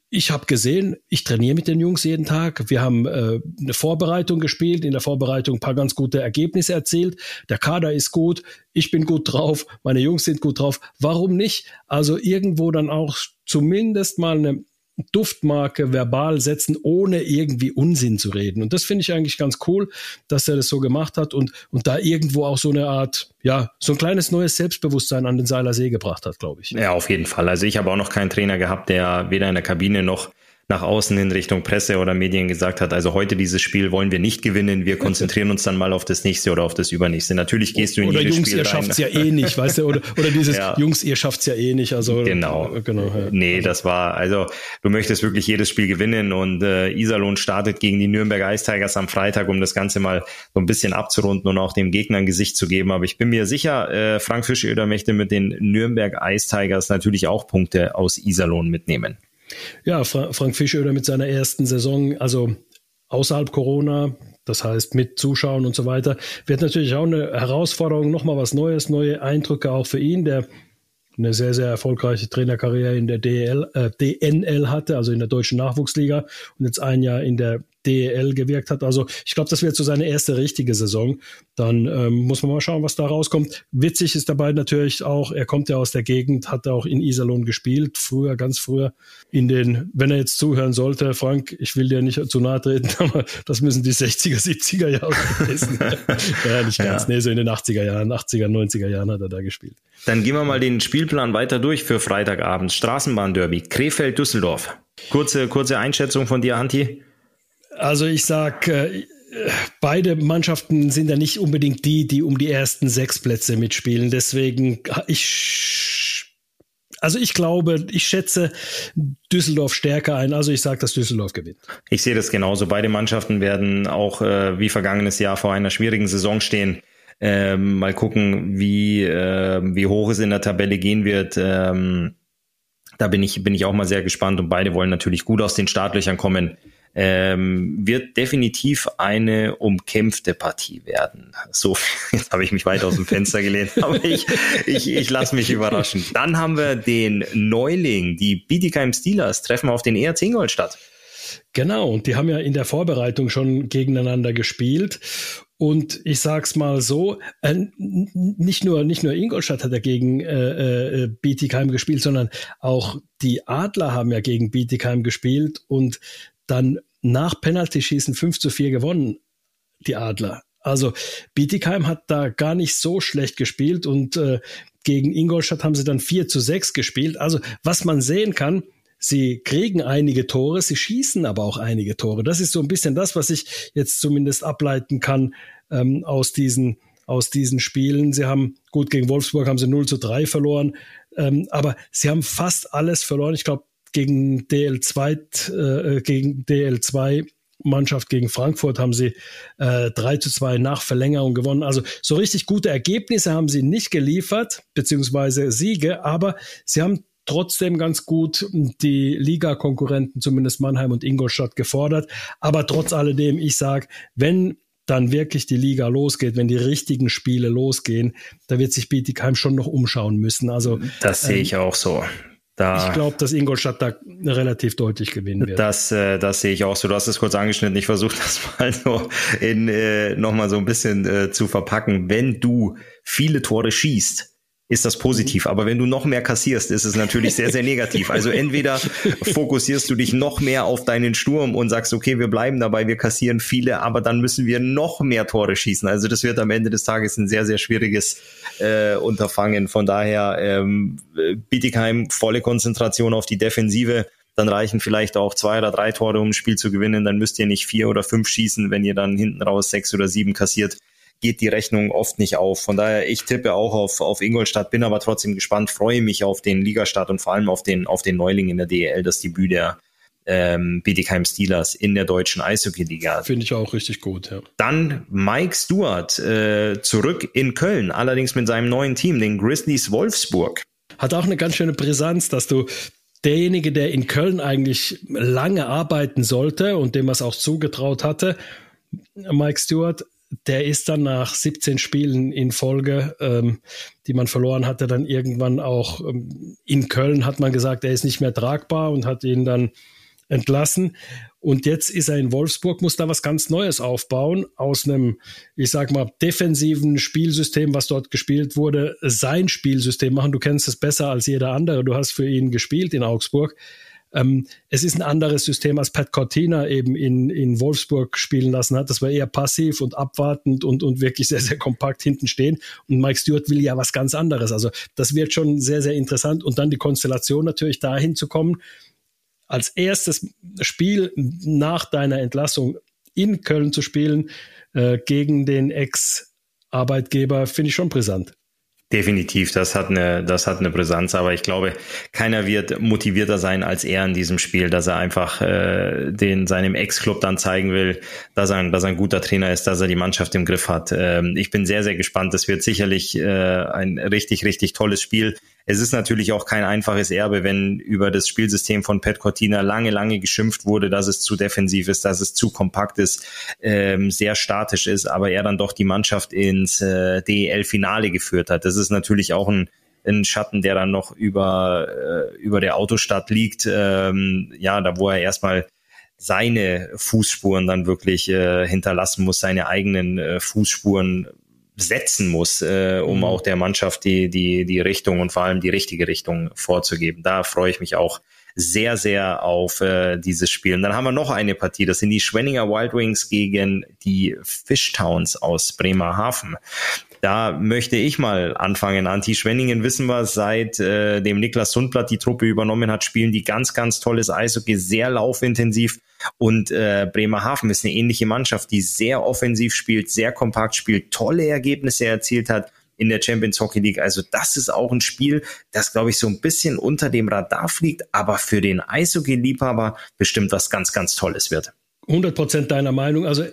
ich habe gesehen, ich trainiere mit den Jungs jeden Tag. Wir haben äh, eine Vorbereitung gespielt, in der Vorbereitung ein paar ganz gute Ergebnisse erzielt. Der Kader ist gut, ich bin gut drauf, meine Jungs sind gut drauf. Warum nicht? Also irgendwo dann auch zumindest mal eine Duftmarke verbal setzen, ohne irgendwie Unsinn zu reden. Und das finde ich eigentlich ganz cool, dass er das so gemacht hat und, und da irgendwo auch so eine Art, ja, so ein kleines neues Selbstbewusstsein an den Seiler See gebracht hat, glaube ich. Ja, auf jeden Fall. Also ich habe auch noch keinen Trainer gehabt, der weder in der Kabine noch nach außen in Richtung Presse oder Medien gesagt hat, also heute dieses Spiel wollen wir nicht gewinnen, wir konzentrieren uns dann mal auf das nächste oder auf das übernächste. Natürlich gehst du in oder jedes Jungs, Spiel ihr schafft's ja eh nicht, weißt du, oder, oder dieses ja. Jungs, ihr schafft's ja eh nicht. Also genau, genau. Ja. Nee, das war also du möchtest wirklich jedes Spiel gewinnen und äh, Iserlohn startet gegen die Nürnberg Ice Tigers am Freitag, um das Ganze mal so ein bisschen abzurunden und auch dem Gegner ein Gesicht zu geben. Aber ich bin mir sicher, äh, Frank Fischöder möchte mit den Nürnberg Ice Tigers natürlich auch Punkte aus Iserlohn mitnehmen. Ja, Fra Frank Fischöder mit seiner ersten Saison, also außerhalb Corona, das heißt mit Zuschauern und so weiter, wird natürlich auch eine Herausforderung, nochmal was Neues, neue Eindrücke auch für ihn, der eine sehr, sehr erfolgreiche Trainerkarriere in der DL, äh, DNL hatte, also in der deutschen Nachwuchsliga und jetzt ein Jahr in der DEL gewirkt hat. Also ich glaube, das wird so seine erste richtige Saison. Dann ähm, muss man mal schauen, was da rauskommt. Witzig ist dabei natürlich auch, er kommt ja aus der Gegend, hat auch in Iserlohn gespielt, früher, ganz früher. In den, wenn er jetzt zuhören sollte, Frank, ich will dir nicht zu nahe treten, aber das müssen die 60er, 70er Jahre gewesen. ja, nicht ganz. Ja. Nee, so in den 80er Jahren, 80er, 90er Jahren hat er da gespielt. Dann gehen wir mal den Spielplan weiter durch für Freitagabend. Straßenbahnderby, Krefeld-Düsseldorf. Kurze, kurze Einschätzung von dir, Anti. Also ich sag, äh, beide Mannschaften sind ja nicht unbedingt die, die um die ersten sechs Plätze mitspielen. Deswegen, ich, also ich glaube, ich schätze Düsseldorf stärker ein. Also ich sage, dass Düsseldorf gewinnt. Ich sehe das genauso. Beide Mannschaften werden auch äh, wie vergangenes Jahr vor einer schwierigen Saison stehen. Ähm, mal gucken, wie, äh, wie hoch es in der Tabelle gehen wird. Ähm, da bin ich, bin ich auch mal sehr gespannt und beide wollen natürlich gut aus den Startlöchern kommen ähm, wird definitiv eine umkämpfte Partie werden. So, jetzt habe ich mich weit aus dem Fenster gelehnt, aber ich, ich, ich lasse mich überraschen. Dann haben wir den Neuling, die Bietigheim Steelers treffen auf den ERC Ingolstadt. Genau, und die haben ja in der Vorbereitung schon gegeneinander gespielt. Und ich sag's mal so, äh, nicht nur nicht nur Ingolstadt hat ja gegen äh, äh, Bietigheim gespielt, sondern auch die Adler haben ja gegen Bietigheim gespielt und dann nach Penalty-Schießen 5 zu 4 gewonnen, die Adler. Also Bietigheim hat da gar nicht so schlecht gespielt und äh, gegen Ingolstadt haben sie dann 4 zu 6 gespielt. Also was man sehen kann, sie kriegen einige Tore, sie schießen aber auch einige Tore. Das ist so ein bisschen das, was ich jetzt zumindest ableiten kann ähm, aus diesen aus diesen Spielen. Sie haben, gut, gegen Wolfsburg haben sie 0 zu 3 verloren, ähm, aber sie haben fast alles verloren. Ich glaube, gegen DL2, äh, gegen DL2 Mannschaft gegen Frankfurt haben sie äh, 3 zu 2 nach Verlängerung gewonnen. Also so richtig gute Ergebnisse haben sie nicht geliefert, beziehungsweise Siege, aber sie haben trotzdem ganz gut die Liga-Konkurrenten, zumindest Mannheim und Ingolstadt, gefordert. Aber trotz alledem, ich sage, wenn dann wirklich die Liga losgeht, wenn die richtigen Spiele losgehen, da wird sich Bietigheim schon noch umschauen müssen. Also das sehe ich ähm, auch so. Da, ich glaube, dass Ingolstadt da relativ deutlich gewinnen wird. Das, äh, das sehe ich auch so. Du hast es kurz angeschnitten. Ich versuche das mal so in äh, nochmal so ein bisschen äh, zu verpacken. Wenn du viele Tore schießt, ist das positiv. Aber wenn du noch mehr kassierst, ist es natürlich sehr, sehr negativ. Also entweder fokussierst du dich noch mehr auf deinen Sturm und sagst, okay, wir bleiben dabei, wir kassieren viele, aber dann müssen wir noch mehr Tore schießen. Also das wird am Ende des Tages ein sehr, sehr schwieriges äh, Unterfangen. Von daher ähm, Bietigheim volle Konzentration auf die Defensive. Dann reichen vielleicht auch zwei oder drei Tore, um ein Spiel zu gewinnen. Dann müsst ihr nicht vier oder fünf schießen, wenn ihr dann hinten raus sechs oder sieben kassiert geht die Rechnung oft nicht auf. Von daher, ich tippe auch auf, auf Ingolstadt, bin aber trotzdem gespannt, freue mich auf den Ligastart und vor allem auf den, auf den Neuling in der DEL, das Debüt der ähm, Bietigheim Steelers in der deutschen Eishockey-Liga. Finde ich auch richtig gut, ja. Dann Mike Stewart äh, zurück in Köln, allerdings mit seinem neuen Team, den Grizzlies Wolfsburg. Hat auch eine ganz schöne Brisanz, dass du derjenige, der in Köln eigentlich lange arbeiten sollte und dem es auch zugetraut hatte, Mike Stewart, der ist dann nach 17 Spielen in Folge, ähm, die man verloren hatte, dann irgendwann auch ähm, in Köln hat man gesagt, er ist nicht mehr tragbar und hat ihn dann entlassen. Und jetzt ist er in Wolfsburg, muss da was ganz Neues aufbauen, aus einem, ich sag mal, defensiven Spielsystem, was dort gespielt wurde, sein Spielsystem machen. Du kennst es besser als jeder andere. Du hast für ihn gespielt in Augsburg. Ähm, es ist ein anderes System, als Pat Cortina eben in, in Wolfsburg spielen lassen hat. Das war eher passiv und abwartend und, und wirklich sehr, sehr kompakt hinten stehen. Und Mike Stewart will ja was ganz anderes. Also das wird schon sehr, sehr interessant. Und dann die Konstellation natürlich dahin zu kommen, als erstes Spiel nach deiner Entlassung in Köln zu spielen äh, gegen den Ex-Arbeitgeber, finde ich schon brisant. Definitiv, das hat eine, das hat eine Brisanz, aber ich glaube, keiner wird motivierter sein als er in diesem Spiel, dass er einfach äh, den seinem Ex-Club dann zeigen will, dass er, dass er ein guter Trainer ist, dass er die Mannschaft im Griff hat. Ähm, ich bin sehr, sehr gespannt. Das wird sicherlich äh, ein richtig, richtig tolles Spiel. Es ist natürlich auch kein einfaches Erbe, wenn über das Spielsystem von Pat Cortina lange, lange geschimpft wurde, dass es zu defensiv ist, dass es zu kompakt ist, ähm, sehr statisch ist, aber er dann doch die Mannschaft ins äh, DEL-Finale geführt hat. Das ist natürlich auch ein ein Schatten, der dann noch über, äh, über der Autostadt liegt, ähm, ja, da wo er erstmal seine Fußspuren dann wirklich äh, hinterlassen muss, seine eigenen äh, Fußspuren setzen muss, äh, um mhm. auch der Mannschaft die, die, die Richtung und vor allem die richtige Richtung vorzugeben. Da freue ich mich auch sehr, sehr auf äh, dieses Spiel. Und dann haben wir noch eine Partie. Das sind die Schwenninger Wild Wings gegen die Fishtowns aus Bremerhaven. Da möchte ich mal anfangen. Anti-Schwenningen wissen wir, seit äh, dem Niklas Sundblatt die Truppe übernommen hat, spielen die ganz, ganz tolles Eishockey, sehr laufintensiv. Und äh, Bremerhaven ist eine ähnliche Mannschaft, die sehr offensiv spielt, sehr kompakt spielt, tolle Ergebnisse erzielt hat in der Champions Hockey League. Also das ist auch ein Spiel, das glaube ich so ein bisschen unter dem Radar fliegt, aber für den Eishockey-Liebhaber bestimmt was ganz, ganz Tolles wird. 100 Prozent deiner Meinung. Also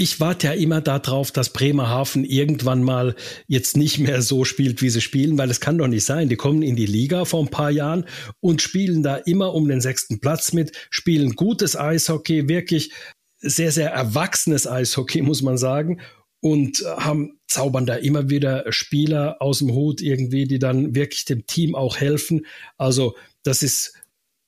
ich warte ja immer darauf, dass Bremerhaven irgendwann mal jetzt nicht mehr so spielt, wie sie spielen, weil es kann doch nicht sein. Die kommen in die Liga vor ein paar Jahren und spielen da immer um den sechsten Platz mit, spielen gutes Eishockey, wirklich sehr, sehr erwachsenes Eishockey, muss man sagen. Und haben, zaubern da immer wieder Spieler aus dem Hut irgendwie, die dann wirklich dem Team auch helfen. Also, das ist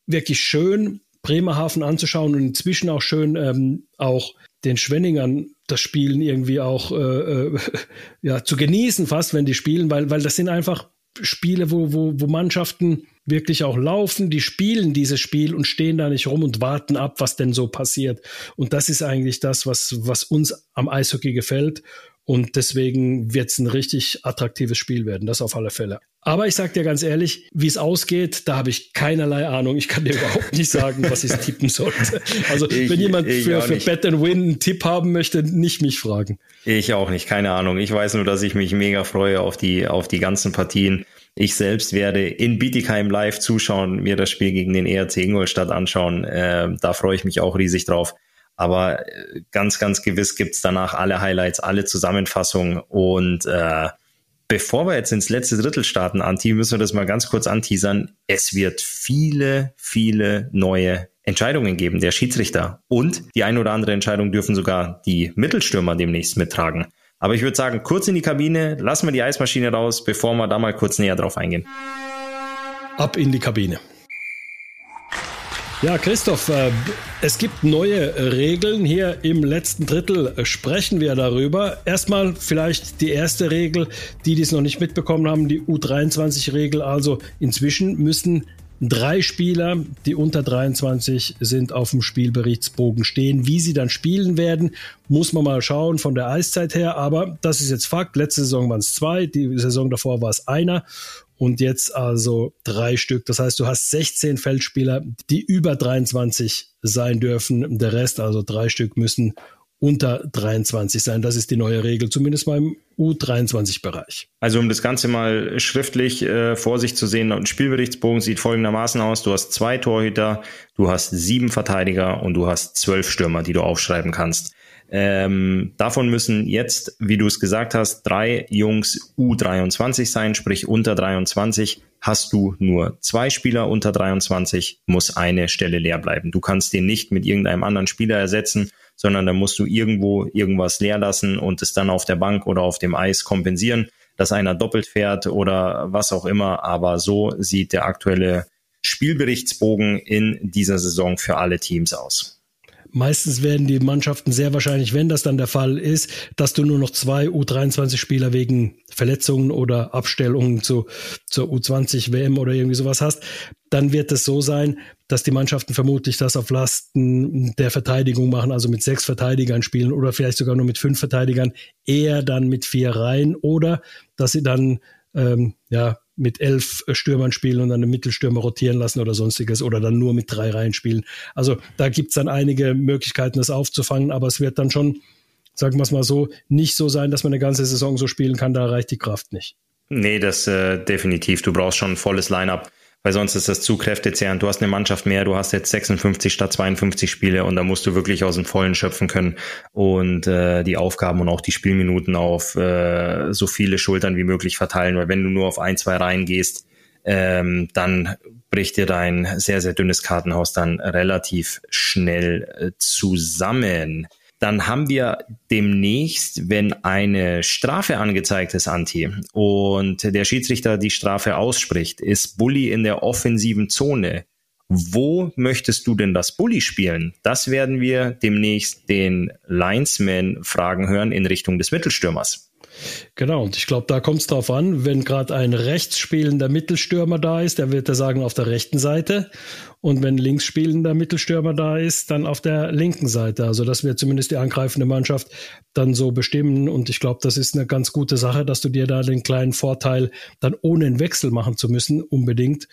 wirklich schön, Bremerhaven anzuschauen und inzwischen auch schön ähm, auch den Schwenningern das Spielen irgendwie auch äh, äh, ja, zu genießen, fast, wenn die spielen, weil, weil das sind einfach Spiele, wo, wo, wo Mannschaften wirklich auch laufen, die spielen dieses Spiel und stehen da nicht rum und warten ab, was denn so passiert. Und das ist eigentlich das, was, was uns am Eishockey gefällt. Und deswegen wird es ein richtig attraktives Spiel werden, das auf alle Fälle. Aber ich sage dir ganz ehrlich, wie es ausgeht, da habe ich keinerlei Ahnung. Ich kann dir überhaupt nicht sagen, was ich tippen sollte. Also ich, wenn jemand für, für Bet and Win einen Tipp haben möchte, nicht mich fragen. Ich auch nicht, keine Ahnung. Ich weiß nur, dass ich mich mega freue auf die, auf die ganzen Partien. Ich selbst werde in Bietigheim live zuschauen, mir das Spiel gegen den ERC Ingolstadt anschauen. Äh, da freue ich mich auch riesig drauf. Aber äh, ganz, ganz gewiss gibt's danach alle Highlights, alle Zusammenfassungen. Und äh, bevor wir jetzt ins letzte Drittel starten, Anti, müssen wir das mal ganz kurz anteasern. Es wird viele, viele neue Entscheidungen geben, der Schiedsrichter. Und die ein oder andere Entscheidung dürfen sogar die Mittelstürmer demnächst mittragen. Aber ich würde sagen, kurz in die Kabine, lassen wir die Eismaschine raus, bevor wir da mal kurz näher drauf eingehen. Ab in die Kabine. Ja, Christoph, äh, es gibt neue Regeln. Hier im letzten Drittel sprechen wir darüber. Erstmal vielleicht die erste Regel, die dies noch nicht mitbekommen haben, die U23-Regel. Also inzwischen müssen drei Spieler, die unter 23 sind, auf dem Spielberichtsbogen stehen. Wie sie dann spielen werden, muss man mal schauen von der Eiszeit her. Aber das ist jetzt Fakt. Letzte Saison waren es zwei, die Saison davor war es einer und jetzt also drei Stück. Das heißt, du hast 16 Feldspieler, die über 23 sein dürfen. Der Rest, also drei Stück, müssen unter 23 sein. Das ist die neue Regel, zumindest mal im U23-Bereich. Also um das Ganze mal schriftlich äh, vor sich zu sehen, ein Spielberichtsbogen sieht folgendermaßen aus. Du hast zwei Torhüter, du hast sieben Verteidiger und du hast zwölf Stürmer, die du aufschreiben kannst. Ähm, davon müssen jetzt, wie du es gesagt hast, drei Jungs U23 sein, sprich unter 23 hast du nur zwei Spieler unter 23, muss eine Stelle leer bleiben. Du kannst den nicht mit irgendeinem anderen Spieler ersetzen, sondern da musst du irgendwo irgendwas leer lassen und es dann auf der Bank oder auf dem Eis kompensieren, dass einer doppelt fährt oder was auch immer. Aber so sieht der aktuelle Spielberichtsbogen in dieser Saison für alle Teams aus. Meistens werden die Mannschaften sehr wahrscheinlich, wenn das dann der Fall ist, dass du nur noch zwei U23-Spieler wegen Verletzungen oder Abstellungen zu, zur U20 WM oder irgendwie sowas hast, dann wird es so sein, dass die Mannschaften vermutlich das auf Lasten der Verteidigung machen, also mit sechs Verteidigern spielen oder vielleicht sogar nur mit fünf Verteidigern, eher dann mit vier Reihen oder dass sie dann ähm, ja mit elf Stürmern spielen und dann den Mittelstürmer rotieren lassen oder sonstiges oder dann nur mit drei Reihen spielen. Also da gibt's dann einige Möglichkeiten, das aufzufangen, aber es wird dann schon, sagen wir es mal so, nicht so sein, dass man eine ganze Saison so spielen kann, da reicht die Kraft nicht. Nee, das äh, definitiv. Du brauchst schon ein volles Line-up weil sonst ist das zu kräftezehrend. Du hast eine Mannschaft mehr, du hast jetzt 56 statt 52 Spiele und da musst du wirklich aus dem Vollen schöpfen können. Und äh, die Aufgaben und auch die Spielminuten auf äh, so viele Schultern wie möglich verteilen, weil wenn du nur auf ein, zwei Reihen gehst, ähm, dann bricht dir dein sehr, sehr dünnes Kartenhaus dann relativ schnell äh, zusammen dann haben wir demnächst, wenn eine Strafe angezeigt ist, Anti, und der Schiedsrichter die Strafe ausspricht, ist Bully in der offensiven Zone. Wo möchtest du denn das Bully spielen? Das werden wir demnächst den Linesman fragen hören in Richtung des Mittelstürmers. Genau, und ich glaube, da kommt es darauf an, wenn gerade ein rechtsspielender Mittelstürmer da ist, der wird er sagen auf der rechten Seite. Und wenn links spielender Mittelstürmer da ist, dann auf der linken Seite. Also das wird zumindest die angreifende Mannschaft dann so bestimmen. Und ich glaube, das ist eine ganz gute Sache, dass du dir da den kleinen Vorteil, dann ohne einen Wechsel machen zu müssen, unbedingt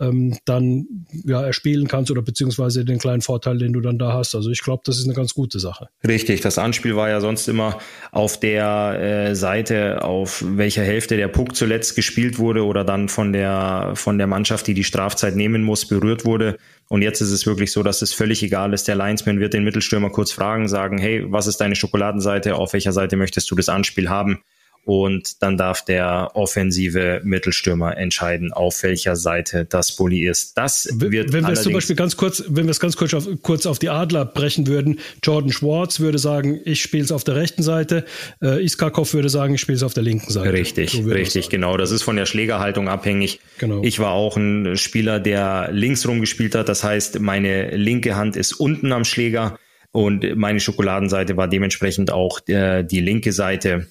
ähm, dann ja erspielen kannst oder beziehungsweise den kleinen Vorteil, den du dann da hast. Also ich glaube, das ist eine ganz gute Sache. Richtig, das Anspiel war ja sonst immer auf der äh, Seite, auf welcher Hälfte der Puck zuletzt gespielt wurde oder dann von der von der Mannschaft, die die Strafzeit nehmen muss, berührt wurde. Und jetzt ist es wirklich so, dass es völlig egal ist. Der Linesman wird den Mittelstürmer kurz fragen, sagen, hey, was ist deine Schokoladenseite? Auf welcher Seite möchtest du das Anspiel haben? Und dann darf der offensive Mittelstürmer entscheiden, auf welcher Seite das Bully ist. Das wird wenn wir es zum Beispiel ganz kurz, wenn wir es ganz kurz auf, kurz auf die Adler brechen würden, Jordan Schwartz würde sagen, ich spiele es auf der rechten Seite, äh, Iskakov würde sagen, ich spiele es auf der linken Seite. Richtig, so richtig, genau. Das ist von der Schlägerhaltung abhängig. Genau. Ich war auch ein Spieler, der links rum gespielt hat. Das heißt, meine linke Hand ist unten am Schläger und meine Schokoladenseite war dementsprechend auch äh, die linke Seite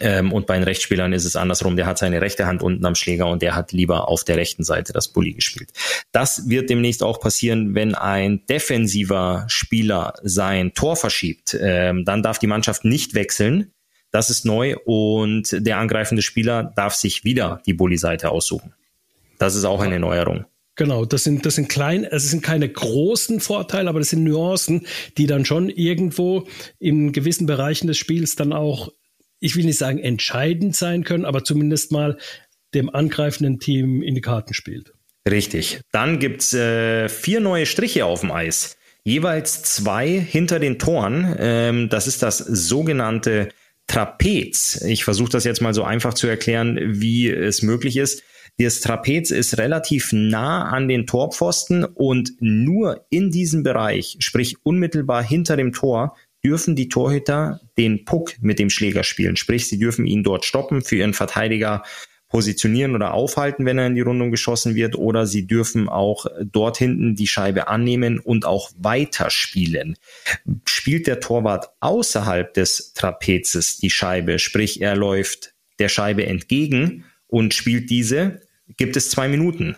ähm, und bei den Rechtsspielern ist es andersrum. Der hat seine rechte Hand unten am Schläger und der hat lieber auf der rechten Seite das Bulli gespielt. Das wird demnächst auch passieren, wenn ein defensiver Spieler sein Tor verschiebt. Ähm, dann darf die Mannschaft nicht wechseln. Das ist neu und der angreifende Spieler darf sich wieder die Bulli-Seite aussuchen. Das ist auch eine Neuerung. Genau, das sind, das sind klein, es sind keine großen Vorteile, aber das sind Nuancen, die dann schon irgendwo in gewissen Bereichen des Spiels dann auch ich will nicht sagen entscheidend sein können, aber zumindest mal dem angreifenden Team in die Karten spielt. Richtig. Dann gibt's äh, vier neue Striche auf dem Eis. Jeweils zwei hinter den Toren. Ähm, das ist das sogenannte Trapez. Ich versuche das jetzt mal so einfach zu erklären, wie es möglich ist. Das Trapez ist relativ nah an den Torpfosten und nur in diesem Bereich, sprich unmittelbar hinter dem Tor, dürfen die Torhüter den Puck mit dem Schläger spielen. Sprich, sie dürfen ihn dort stoppen, für ihren Verteidiger positionieren oder aufhalten, wenn er in die Rundung geschossen wird, oder sie dürfen auch dort hinten die Scheibe annehmen und auch weiterspielen. Spielt der Torwart außerhalb des Trapezes die Scheibe, sprich er läuft der Scheibe entgegen und spielt diese, gibt es zwei Minuten.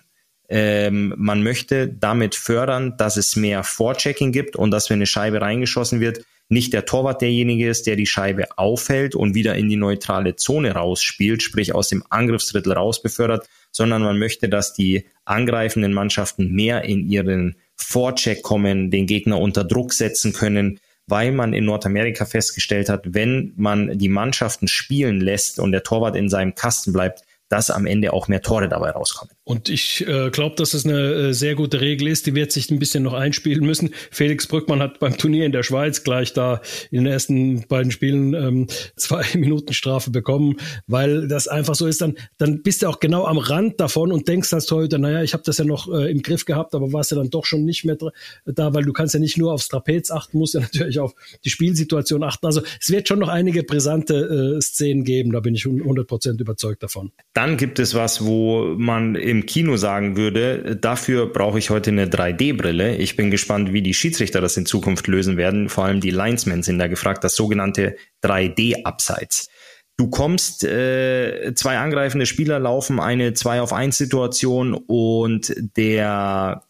Ähm, man möchte damit fördern, dass es mehr Vorchecking gibt und dass wenn eine Scheibe reingeschossen wird, nicht der Torwart derjenige ist, der die Scheibe aufhält und wieder in die neutrale Zone rausspielt, sprich aus dem Angriffsdrittel rausbefördert, sondern man möchte, dass die angreifenden Mannschaften mehr in ihren Vorcheck kommen, den Gegner unter Druck setzen können, weil man in Nordamerika festgestellt hat, wenn man die Mannschaften spielen lässt und der Torwart in seinem Kasten bleibt, dass am Ende auch mehr Tore dabei rauskommen. Und ich äh, glaube, dass es eine äh, sehr gute Regel ist. Die wird sich ein bisschen noch einspielen müssen. Felix Brückmann hat beim Turnier in der Schweiz gleich da in den ersten beiden Spielen ähm, zwei Minuten Strafe bekommen, weil das einfach so ist. Dann, dann bist du auch genau am Rand davon und denkst als Torhüter, naja, ich habe das ja noch äh, im Griff gehabt, aber warst ja dann doch schon nicht mehr da, weil du kannst ja nicht nur aufs Trapez achten, musst ja natürlich auf die Spielsituation achten. Also es wird schon noch einige brisante äh, Szenen geben, da bin ich 100% überzeugt davon. Dann gibt es was, wo man im Kino sagen würde, dafür brauche ich heute eine 3D-Brille. Ich bin gespannt, wie die Schiedsrichter das in Zukunft lösen werden. Vor allem die Linesmen sind da gefragt, das sogenannte 3D-Abseits. Du kommst, äh, zwei angreifende Spieler laufen eine 2 auf 1 Situation und der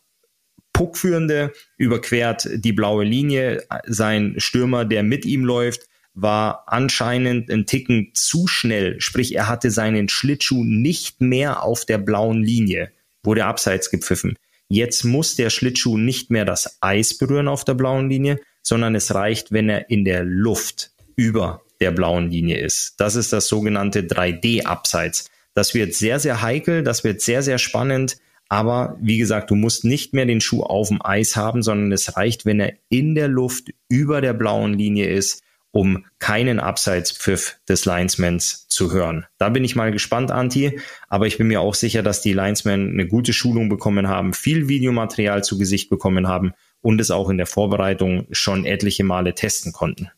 Puckführende überquert die blaue Linie. Sein Stürmer, der mit ihm läuft, war anscheinend ein Ticken zu schnell. Sprich, er hatte seinen Schlittschuh nicht mehr auf der blauen Linie, wurde abseits gepfiffen. Jetzt muss der Schlittschuh nicht mehr das Eis berühren auf der blauen Linie, sondern es reicht, wenn er in der Luft über der blauen Linie ist. Das ist das sogenannte 3D-Abseits. Das wird sehr, sehr heikel, das wird sehr, sehr spannend. Aber wie gesagt, du musst nicht mehr den Schuh auf dem Eis haben, sondern es reicht, wenn er in der Luft über der blauen Linie ist, um keinen Abseitspfiff des Linesmans zu hören. Da bin ich mal gespannt, Anti. Aber ich bin mir auch sicher, dass die Linesmen eine gute Schulung bekommen haben, viel Videomaterial zu Gesicht bekommen haben und es auch in der Vorbereitung schon etliche Male testen konnten.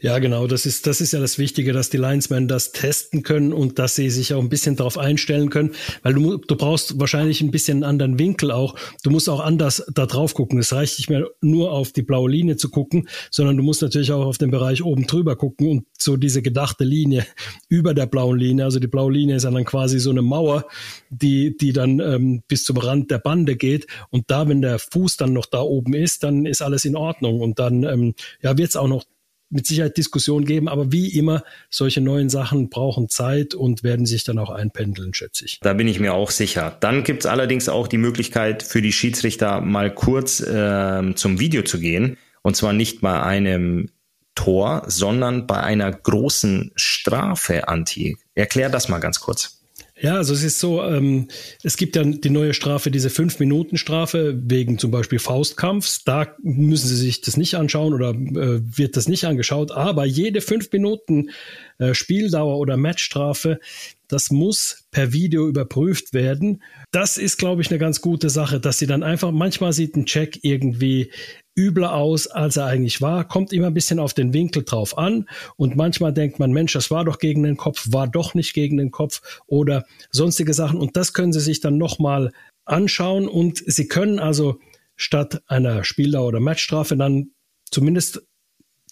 Ja, genau. Das ist, das ist ja das Wichtige, dass die Linesmen das testen können und dass sie sich auch ein bisschen darauf einstellen können, weil du, du brauchst wahrscheinlich ein bisschen einen anderen Winkel auch. Du musst auch anders da drauf gucken. Es reicht nicht mehr nur auf die blaue Linie zu gucken, sondern du musst natürlich auch auf den Bereich oben drüber gucken und so diese gedachte Linie über der blauen Linie. Also die blaue Linie ist dann quasi so eine Mauer, die, die dann ähm, bis zum Rand der Bande geht. Und da, wenn der Fuß dann noch da oben ist, dann ist alles in Ordnung. Und dann ähm, ja, wird es auch noch mit Sicherheit Diskussionen geben, aber wie immer, solche neuen Sachen brauchen Zeit und werden sich dann auch einpendeln, schätze ich. Da bin ich mir auch sicher. Dann gibt es allerdings auch die Möglichkeit für die Schiedsrichter mal kurz äh, zum Video zu gehen. Und zwar nicht bei einem Tor, sondern bei einer großen Strafe, Anti. Erklär das mal ganz kurz. Ja, also es ist so, ähm, es gibt dann die neue Strafe, diese Fünf-Minuten-Strafe wegen zum Beispiel Faustkampfs. Da müssen Sie sich das nicht anschauen oder äh, wird das nicht angeschaut. Aber jede fünf Minuten äh, Spieldauer oder Matchstrafe, das muss per Video überprüft werden. Das ist, glaube ich, eine ganz gute Sache, dass sie dann einfach, manchmal sieht ein Check irgendwie übler aus, als er eigentlich war. Kommt immer ein bisschen auf den Winkel drauf an. Und manchmal denkt man, Mensch, das war doch gegen den Kopf, war doch nicht gegen den Kopf oder sonstige Sachen. Und das können Sie sich dann nochmal anschauen. Und Sie können also statt einer Spieldauer oder Matchstrafe dann zumindest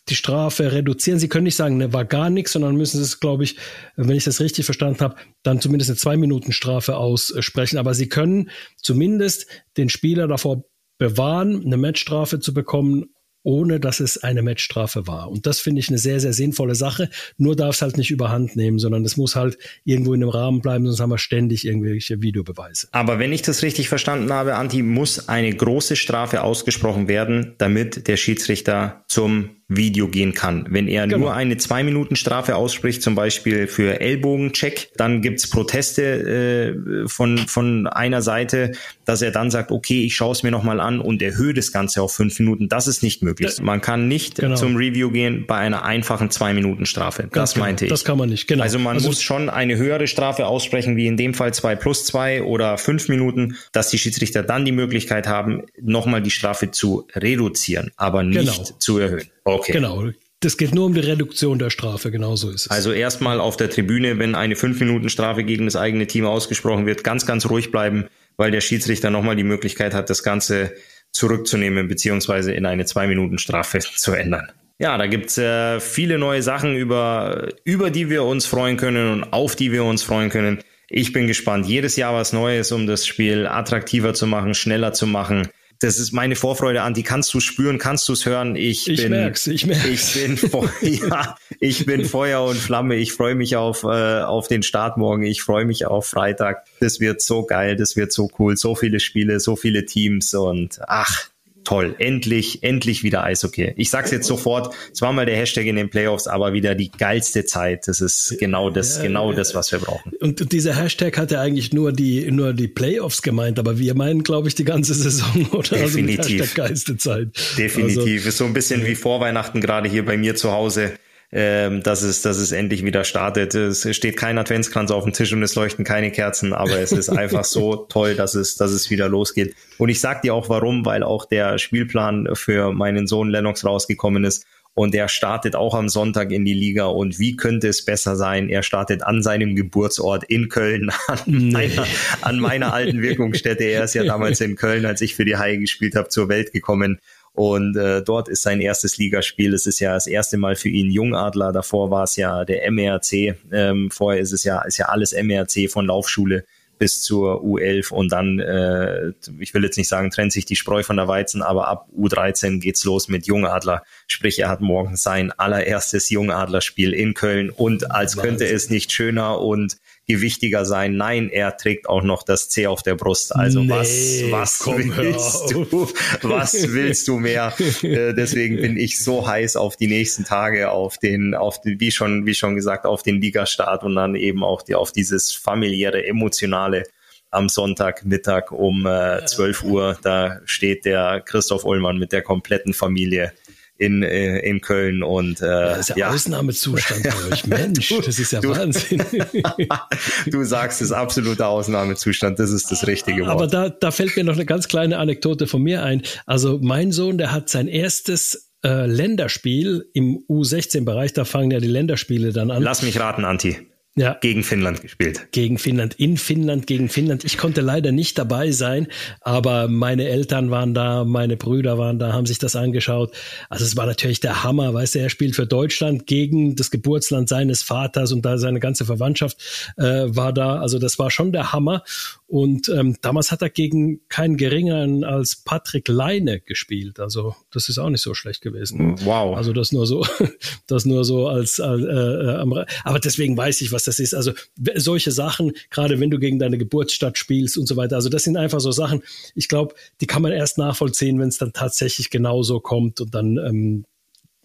die Strafe reduzieren. Sie können nicht sagen, ne, war gar nichts, sondern müssen es, glaube ich, wenn ich das richtig verstanden habe, dann zumindest eine zwei Minuten Strafe aussprechen. Aber Sie können zumindest den Spieler davor bewahren, eine Matchstrafe zu bekommen, ohne dass es eine Matchstrafe war. Und das finde ich eine sehr, sehr sinnvolle Sache. Nur darf es halt nicht überhand nehmen, sondern es muss halt irgendwo in einem Rahmen bleiben, sonst haben wir ständig irgendwelche Videobeweise. Aber wenn ich das richtig verstanden habe, Anti, muss eine große Strafe ausgesprochen werden, damit der Schiedsrichter zum Video gehen kann. Wenn er genau. nur eine zwei Minuten Strafe ausspricht, zum Beispiel für Ellbogencheck, dann gibt's Proteste äh, von, von einer Seite, dass er dann sagt, okay, ich schaue es mir nochmal an und erhöhe das Ganze auf fünf Minuten. Das ist nicht möglich. Das, man kann nicht genau. zum Review gehen bei einer einfachen zwei Minuten Strafe. das genau. meinte ich. Das kann man nicht, genau. Also man also, muss schon eine höhere Strafe aussprechen, wie in dem Fall zwei plus zwei oder fünf Minuten, dass die Schiedsrichter dann die Möglichkeit haben, nochmal die Strafe zu reduzieren, aber nicht genau. zu erhöhen. Okay. Genau. Das geht nur um die Reduktion der Strafe, genau so ist es. Also erstmal auf der Tribüne, wenn eine 5-Minuten-Strafe gegen das eigene Team ausgesprochen wird, ganz, ganz ruhig bleiben, weil der Schiedsrichter nochmal die Möglichkeit hat, das Ganze zurückzunehmen, beziehungsweise in eine 2-Minuten-Strafe zu ändern. Ja, da gibt's äh, viele neue Sachen, über, über die wir uns freuen können und auf die wir uns freuen können. Ich bin gespannt. Jedes Jahr was Neues, um das Spiel attraktiver zu machen, schneller zu machen das ist meine Vorfreude an, die kannst du spüren, kannst du es hören. Ich, ich bin, merk's, ich merk's. Ich bin, ja, ich bin Feuer und Flamme. Ich freue mich auf, äh, auf den Start morgen. Ich freue mich auf Freitag. Das wird so geil, das wird so cool. So viele Spiele, so viele Teams und ach, toll, endlich, endlich wieder Eishockey. Ich sag's jetzt sofort, es war mal der Hashtag in den Playoffs, aber wieder die geilste Zeit. Das ist genau das, ja, genau das, was wir brauchen. Und dieser Hashtag hat ja eigentlich nur die, nur die Playoffs gemeint, aber wir meinen, glaube ich, die ganze Saison, oder? Definitiv. Also Hashtag geilste Zeit. Definitiv. Also, ist so ein bisschen wie vor Weihnachten gerade hier bei mir zu Hause ähm, dass, es, dass es endlich wieder startet. Es steht kein Adventskranz auf dem Tisch und es leuchten keine Kerzen, aber es ist einfach so toll, dass es, dass es wieder losgeht. Und ich sag dir auch warum, weil auch der Spielplan für meinen Sohn Lennox rausgekommen ist. Und er startet auch am Sonntag in die Liga. Und wie könnte es besser sein? Er startet an seinem Geburtsort in Köln, an, meiner, an meiner alten Wirkungsstätte. Er ist ja damals in Köln, als ich für die Haie gespielt habe, zur Welt gekommen. Und äh, dort ist sein erstes Ligaspiel. Es ist ja das erste Mal für ihn Jungadler. Davor war es ja der MRC. Ähm, vorher ist es ja, ist ja alles MRC von Laufschule bis zur U11 und dann, äh, ich will jetzt nicht sagen, trennt sich die Spreu von der Weizen, aber ab U13 geht's los mit Jungadler. Sprich, er hat morgen sein allererstes Jungadler-Spiel in Köln und als Wahnsinn. könnte es nicht schöner und gewichtiger sein. Nein, er trägt auch noch das C auf der Brust. Also nee, was, was komm, willst du? Was willst du mehr? äh, deswegen bin ich so heiß auf die nächsten Tage, auf den, auf die, wie schon, wie schon gesagt, auf den Ligastart und dann eben auch die, auf dieses familiäre, emotionale am Sonntagmittag um äh, 12 Uhr. Da steht der Christoph Ullmann mit der kompletten Familie in, äh, in Köln und äh, das ist ja, ja. Ausnahmezustand bei euch. Mensch, du, das ist ja du, Wahnsinn. du sagst es absoluter Ausnahmezustand, das ist das richtige Wort. Aber da, da fällt mir noch eine ganz kleine Anekdote von mir ein. Also mein Sohn, der hat sein erstes äh, Länderspiel im U16-Bereich, da fangen ja die Länderspiele dann an. Lass mich raten, Anti ja. gegen Finnland gespielt. Gegen Finnland, in Finnland, gegen Finnland. Ich konnte leider nicht dabei sein, aber meine Eltern waren da, meine Brüder waren da, haben sich das angeschaut. Also es war natürlich der Hammer, weißt du, er spielt für Deutschland gegen das Geburtsland seines Vaters und da seine ganze Verwandtschaft äh, war da. Also das war schon der Hammer. Und ähm, damals hat er gegen keinen geringeren als Patrick Leine gespielt. Also das ist auch nicht so schlecht gewesen. Wow. Also das nur so, das nur so als, äh, äh, aber deswegen weiß ich, was das ist. Also solche Sachen, gerade wenn du gegen deine Geburtsstadt spielst und so weiter. Also das sind einfach so Sachen. Ich glaube, die kann man erst nachvollziehen, wenn es dann tatsächlich genauso kommt und dann ähm,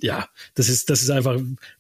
ja, das ist, das ist einfach,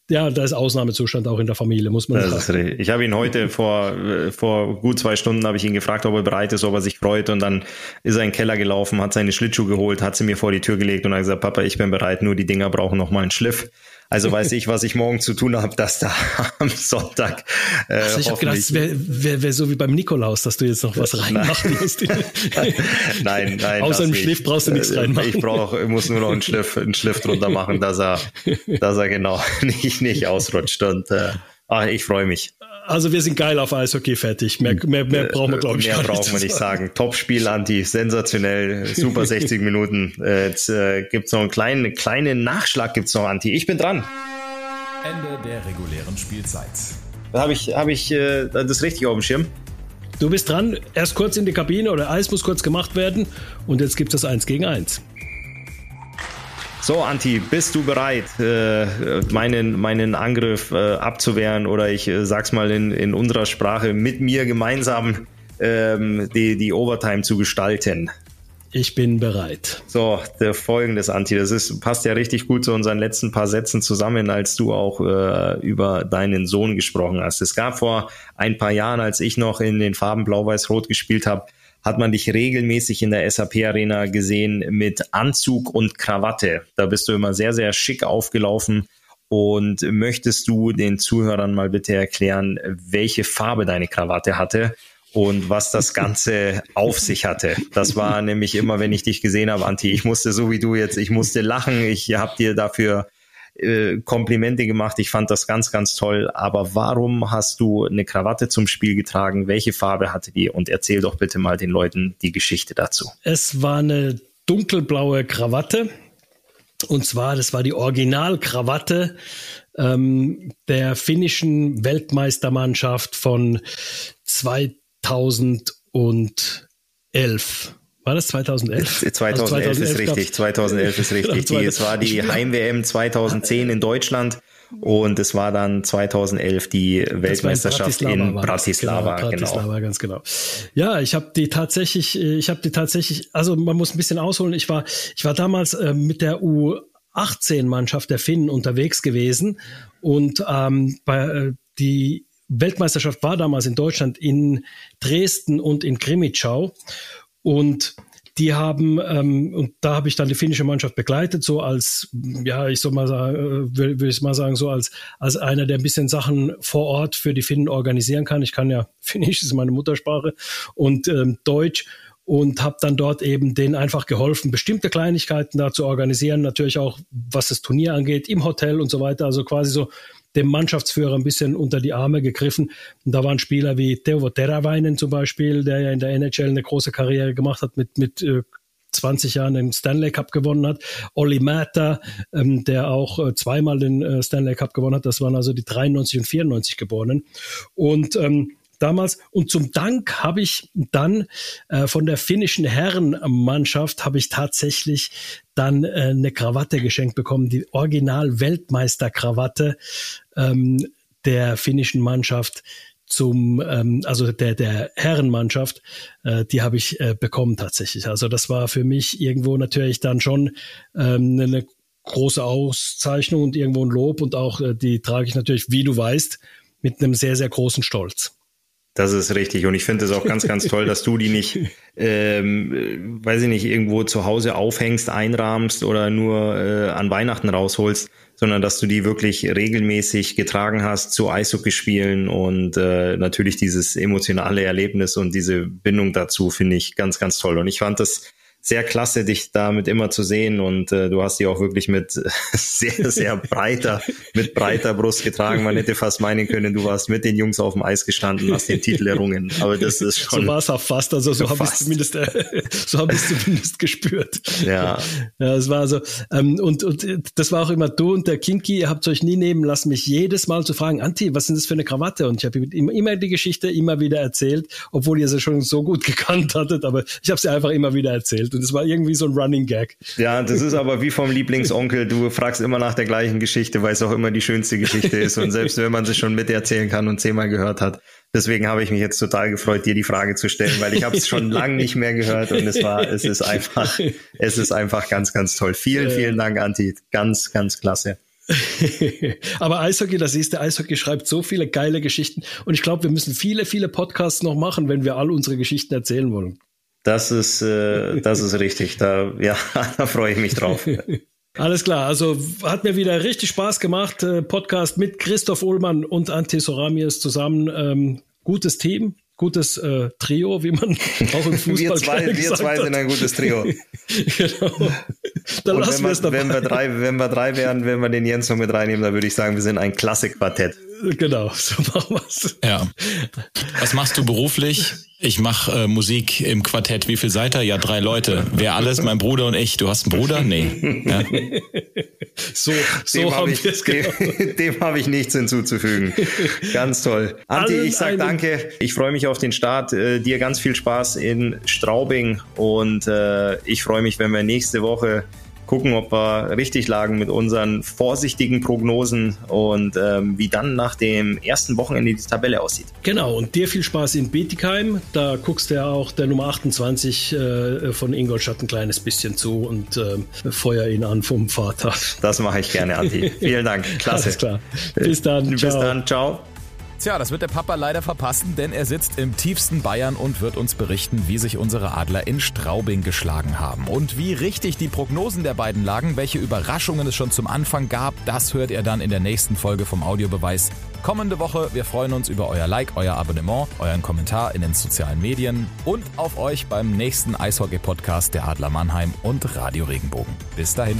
ja, da ist Ausnahmezustand auch in der Familie, muss man das sagen. ich habe ihn heute vor, vor gut zwei Stunden habe ich ihn gefragt, ob er bereit ist, ob er sich freut und dann ist er in den Keller gelaufen, hat seine Schlittschuhe geholt, hat sie mir vor die Tür gelegt und hat gesagt, Papa, ich bin bereit, nur die Dinger brauchen noch mal einen Schliff. Also weiß ich, was ich morgen zu tun habe, dass da am Sonntag. Äh, also ich habe gedacht, es wäre wär, wär so wie beim Nikolaus, dass du jetzt noch was reinmachen musst. nein, nein. Außer einem Schliff brauchst du nichts äh, reinmachen. Ich brauche, muss nur noch einen Schliff, einen Schliff drunter machen, dass er, dass er genau nicht, nicht ausrutscht. Und äh, ach, ich freue mich. Also wir sind geil auf Eishockey fertig. Mehr, mehr, mehr brauchen wir, glaube ich, Mehr brauchen wir nicht sagen. Top-Spiel, Anti, sensationell, super 60 Minuten. Äh, jetzt äh, gibt's noch einen kleinen, kleinen Nachschlag gibt's noch, Anti. Ich bin dran. Ende der regulären Spielzeit. Habe ich, hab ich äh, das richtig auf dem Schirm? Du bist dran, erst kurz in die Kabine oder Eis muss kurz gemacht werden und jetzt gibt es das 1 gegen 1. So, Anti, bist du bereit, äh, meinen, meinen Angriff äh, abzuwehren oder ich äh, sag's mal in, in unserer Sprache, mit mir gemeinsam ähm, die, die Overtime zu gestalten? Ich bin bereit. So, der folgendes, Anti, das ist, passt ja richtig gut zu unseren letzten paar Sätzen zusammen, als du auch äh, über deinen Sohn gesprochen hast. Es gab vor ein paar Jahren, als ich noch in den Farben Blau-Weiß-Rot gespielt habe, hat man dich regelmäßig in der SAP Arena gesehen mit Anzug und Krawatte. Da bist du immer sehr, sehr schick aufgelaufen. Und möchtest du den Zuhörern mal bitte erklären, welche Farbe deine Krawatte hatte und was das Ganze auf sich hatte? Das war nämlich immer, wenn ich dich gesehen habe, Anti, ich musste so wie du jetzt, ich musste lachen. Ich habe dir dafür äh, Komplimente gemacht. Ich fand das ganz, ganz toll. Aber warum hast du eine Krawatte zum Spiel getragen? Welche Farbe hatte die? Und erzähl doch bitte mal den Leuten die Geschichte dazu. Es war eine dunkelblaue Krawatte. Und zwar, das war die Originalkrawatte ähm, der finnischen Weltmeistermannschaft von 2011. War das 2011? 2011, also 2011 ist richtig, 2011 ist richtig. Die, es war die Heim-WM 2010 in Deutschland und es war dann 2011 die Weltmeisterschaft in Bratislava, in Bratislava, genau, Bratislava genau. ganz genau. Ja, ich habe die tatsächlich, ich habe die tatsächlich, also man muss ein bisschen ausholen. Ich war, ich war damals äh, mit der U 18 Mannschaft der Finnen unterwegs gewesen und ähm, bei, äh, die Weltmeisterschaft war damals in Deutschland in Dresden und in Krimitschau und die haben, ähm, und da habe ich dann die finnische Mannschaft begleitet, so als, ja, ich soll mal sagen, äh, will, will ich mal sagen, so als, als einer, der ein bisschen Sachen vor Ort für die Finnen organisieren kann. Ich kann ja Finnisch, ist meine Muttersprache, und ähm, Deutsch und habe dann dort eben denen einfach geholfen, bestimmte Kleinigkeiten da zu organisieren, natürlich auch was das Turnier angeht, im Hotel und so weiter. Also quasi so dem Mannschaftsführer ein bisschen unter die Arme gegriffen. Und da waren Spieler wie Teuvo Teravainen zum Beispiel, der ja in der NHL eine große Karriere gemacht hat mit, mit äh, 20 Jahren den Stanley Cup gewonnen hat. Olli Mata, ähm, der auch äh, zweimal den äh, Stanley Cup gewonnen hat. Das waren also die 93 und 94 Geborenen. Und ähm, damals. Und zum Dank habe ich dann äh, von der finnischen Herrenmannschaft habe ich tatsächlich dann äh, eine Krawatte geschenkt bekommen, die Original-Weltmeister-Krawatte ähm, der finnischen Mannschaft zum, ähm, also der, der Herrenmannschaft, äh, die habe ich äh, bekommen tatsächlich. Also das war für mich irgendwo natürlich dann schon ähm, eine große Auszeichnung und irgendwo ein Lob und auch äh, die trage ich natürlich, wie du weißt, mit einem sehr, sehr großen Stolz. Das ist richtig. Und ich finde es auch ganz, ganz toll, dass du die nicht, ähm, weiß ich nicht, irgendwo zu Hause aufhängst, einrahmst oder nur äh, an Weihnachten rausholst, sondern dass du die wirklich regelmäßig getragen hast zu Eishockeyspielen und äh, natürlich dieses emotionale Erlebnis und diese Bindung dazu finde ich ganz, ganz toll. Und ich fand das sehr klasse, dich damit immer zu sehen und äh, du hast die auch wirklich mit sehr, sehr breiter, mit breiter Brust getragen. Man hätte fast meinen können, du warst mit den Jungs auf dem Eis gestanden, hast den Titel errungen. Aber das ist schon. So war es auch fast, also so habe ich zumindest, äh, so habe ich zumindest gespürt. Ja. Ja, es war so. Ähm, und, und das war auch immer du und der Kinky, ihr habt euch nie nehmen lassen, mich jedes Mal zu fragen, Anti, was ist denn das für eine Krawatte? Und ich habe immer, immer die Geschichte immer wieder erzählt, obwohl ihr sie schon so gut gekannt hattet, aber ich habe sie einfach immer wieder erzählt. Und es war irgendwie so ein Running Gag. Ja, das ist aber wie vom Lieblingsonkel. Du fragst immer nach der gleichen Geschichte, weil es auch immer die schönste Geschichte ist. Und selbst wenn man sie schon miterzählen kann und zehnmal gehört hat. Deswegen habe ich mich jetzt total gefreut, dir die Frage zu stellen, weil ich habe es schon lange nicht mehr gehört und es war, es ist einfach, es ist einfach ganz, ganz toll. Vielen, vielen Dank, Anti. Ganz, ganz klasse. Aber Eishockey, das ist der Eishockey schreibt so viele geile Geschichten und ich glaube, wir müssen viele, viele Podcasts noch machen, wenn wir all unsere Geschichten erzählen wollen. Das ist, äh, das ist richtig. Da, ja, da freue ich mich drauf. Alles klar, also hat mir wieder richtig Spaß gemacht. Äh, Podcast mit Christoph Ullmann und Ante Soramies zusammen. Ähm, gutes Team, gutes äh, Trio, wie man auch im Fußball Wir zwei, wir zwei sind ein gutes Trio. genau. Dann lassen wir es dabei. Wenn wir, drei, wenn wir drei wären, wenn wir den Jens noch mit reinnehmen, dann würde ich sagen, wir sind ein Klassikquartett. Genau, so machen wir es. Ja. Was machst du beruflich? Ich mache äh, Musik im Quartett. Wie viel seid ihr? Ja, drei Leute. Wer alles? Mein Bruder und ich. Du hast einen Bruder? Nee. Ja. So, so dem haben wir es Dem, dem habe ich nichts hinzuzufügen. Ganz toll. Anti, ich sag danke. Ich freue mich auf den Start. Äh, dir ganz viel Spaß in Straubing und äh, ich freue mich, wenn wir nächste Woche gucken, ob wir richtig lagen mit unseren vorsichtigen Prognosen und ähm, wie dann nach dem ersten Wochenende die Tabelle aussieht. Genau, und dir viel Spaß in Betigheim. Da guckst du ja auch der Nummer 28 äh, von Ingolstadt ein kleines bisschen zu und äh, feuer ihn an vom Vater. Das mache ich gerne, Anti. Vielen Dank. Klasse. Alles klar. Bis dann. Bis ciao. dann. Ciao. Tja, das wird der Papa leider verpassen, denn er sitzt im tiefsten Bayern und wird uns berichten, wie sich unsere Adler in Straubing geschlagen haben. Und wie richtig die Prognosen der beiden lagen, welche Überraschungen es schon zum Anfang gab, das hört ihr dann in der nächsten Folge vom Audiobeweis. Kommende Woche, wir freuen uns über euer Like, euer Abonnement, euren Kommentar in den sozialen Medien und auf euch beim nächsten Eishockey-Podcast der Adler Mannheim und Radio Regenbogen. Bis dahin.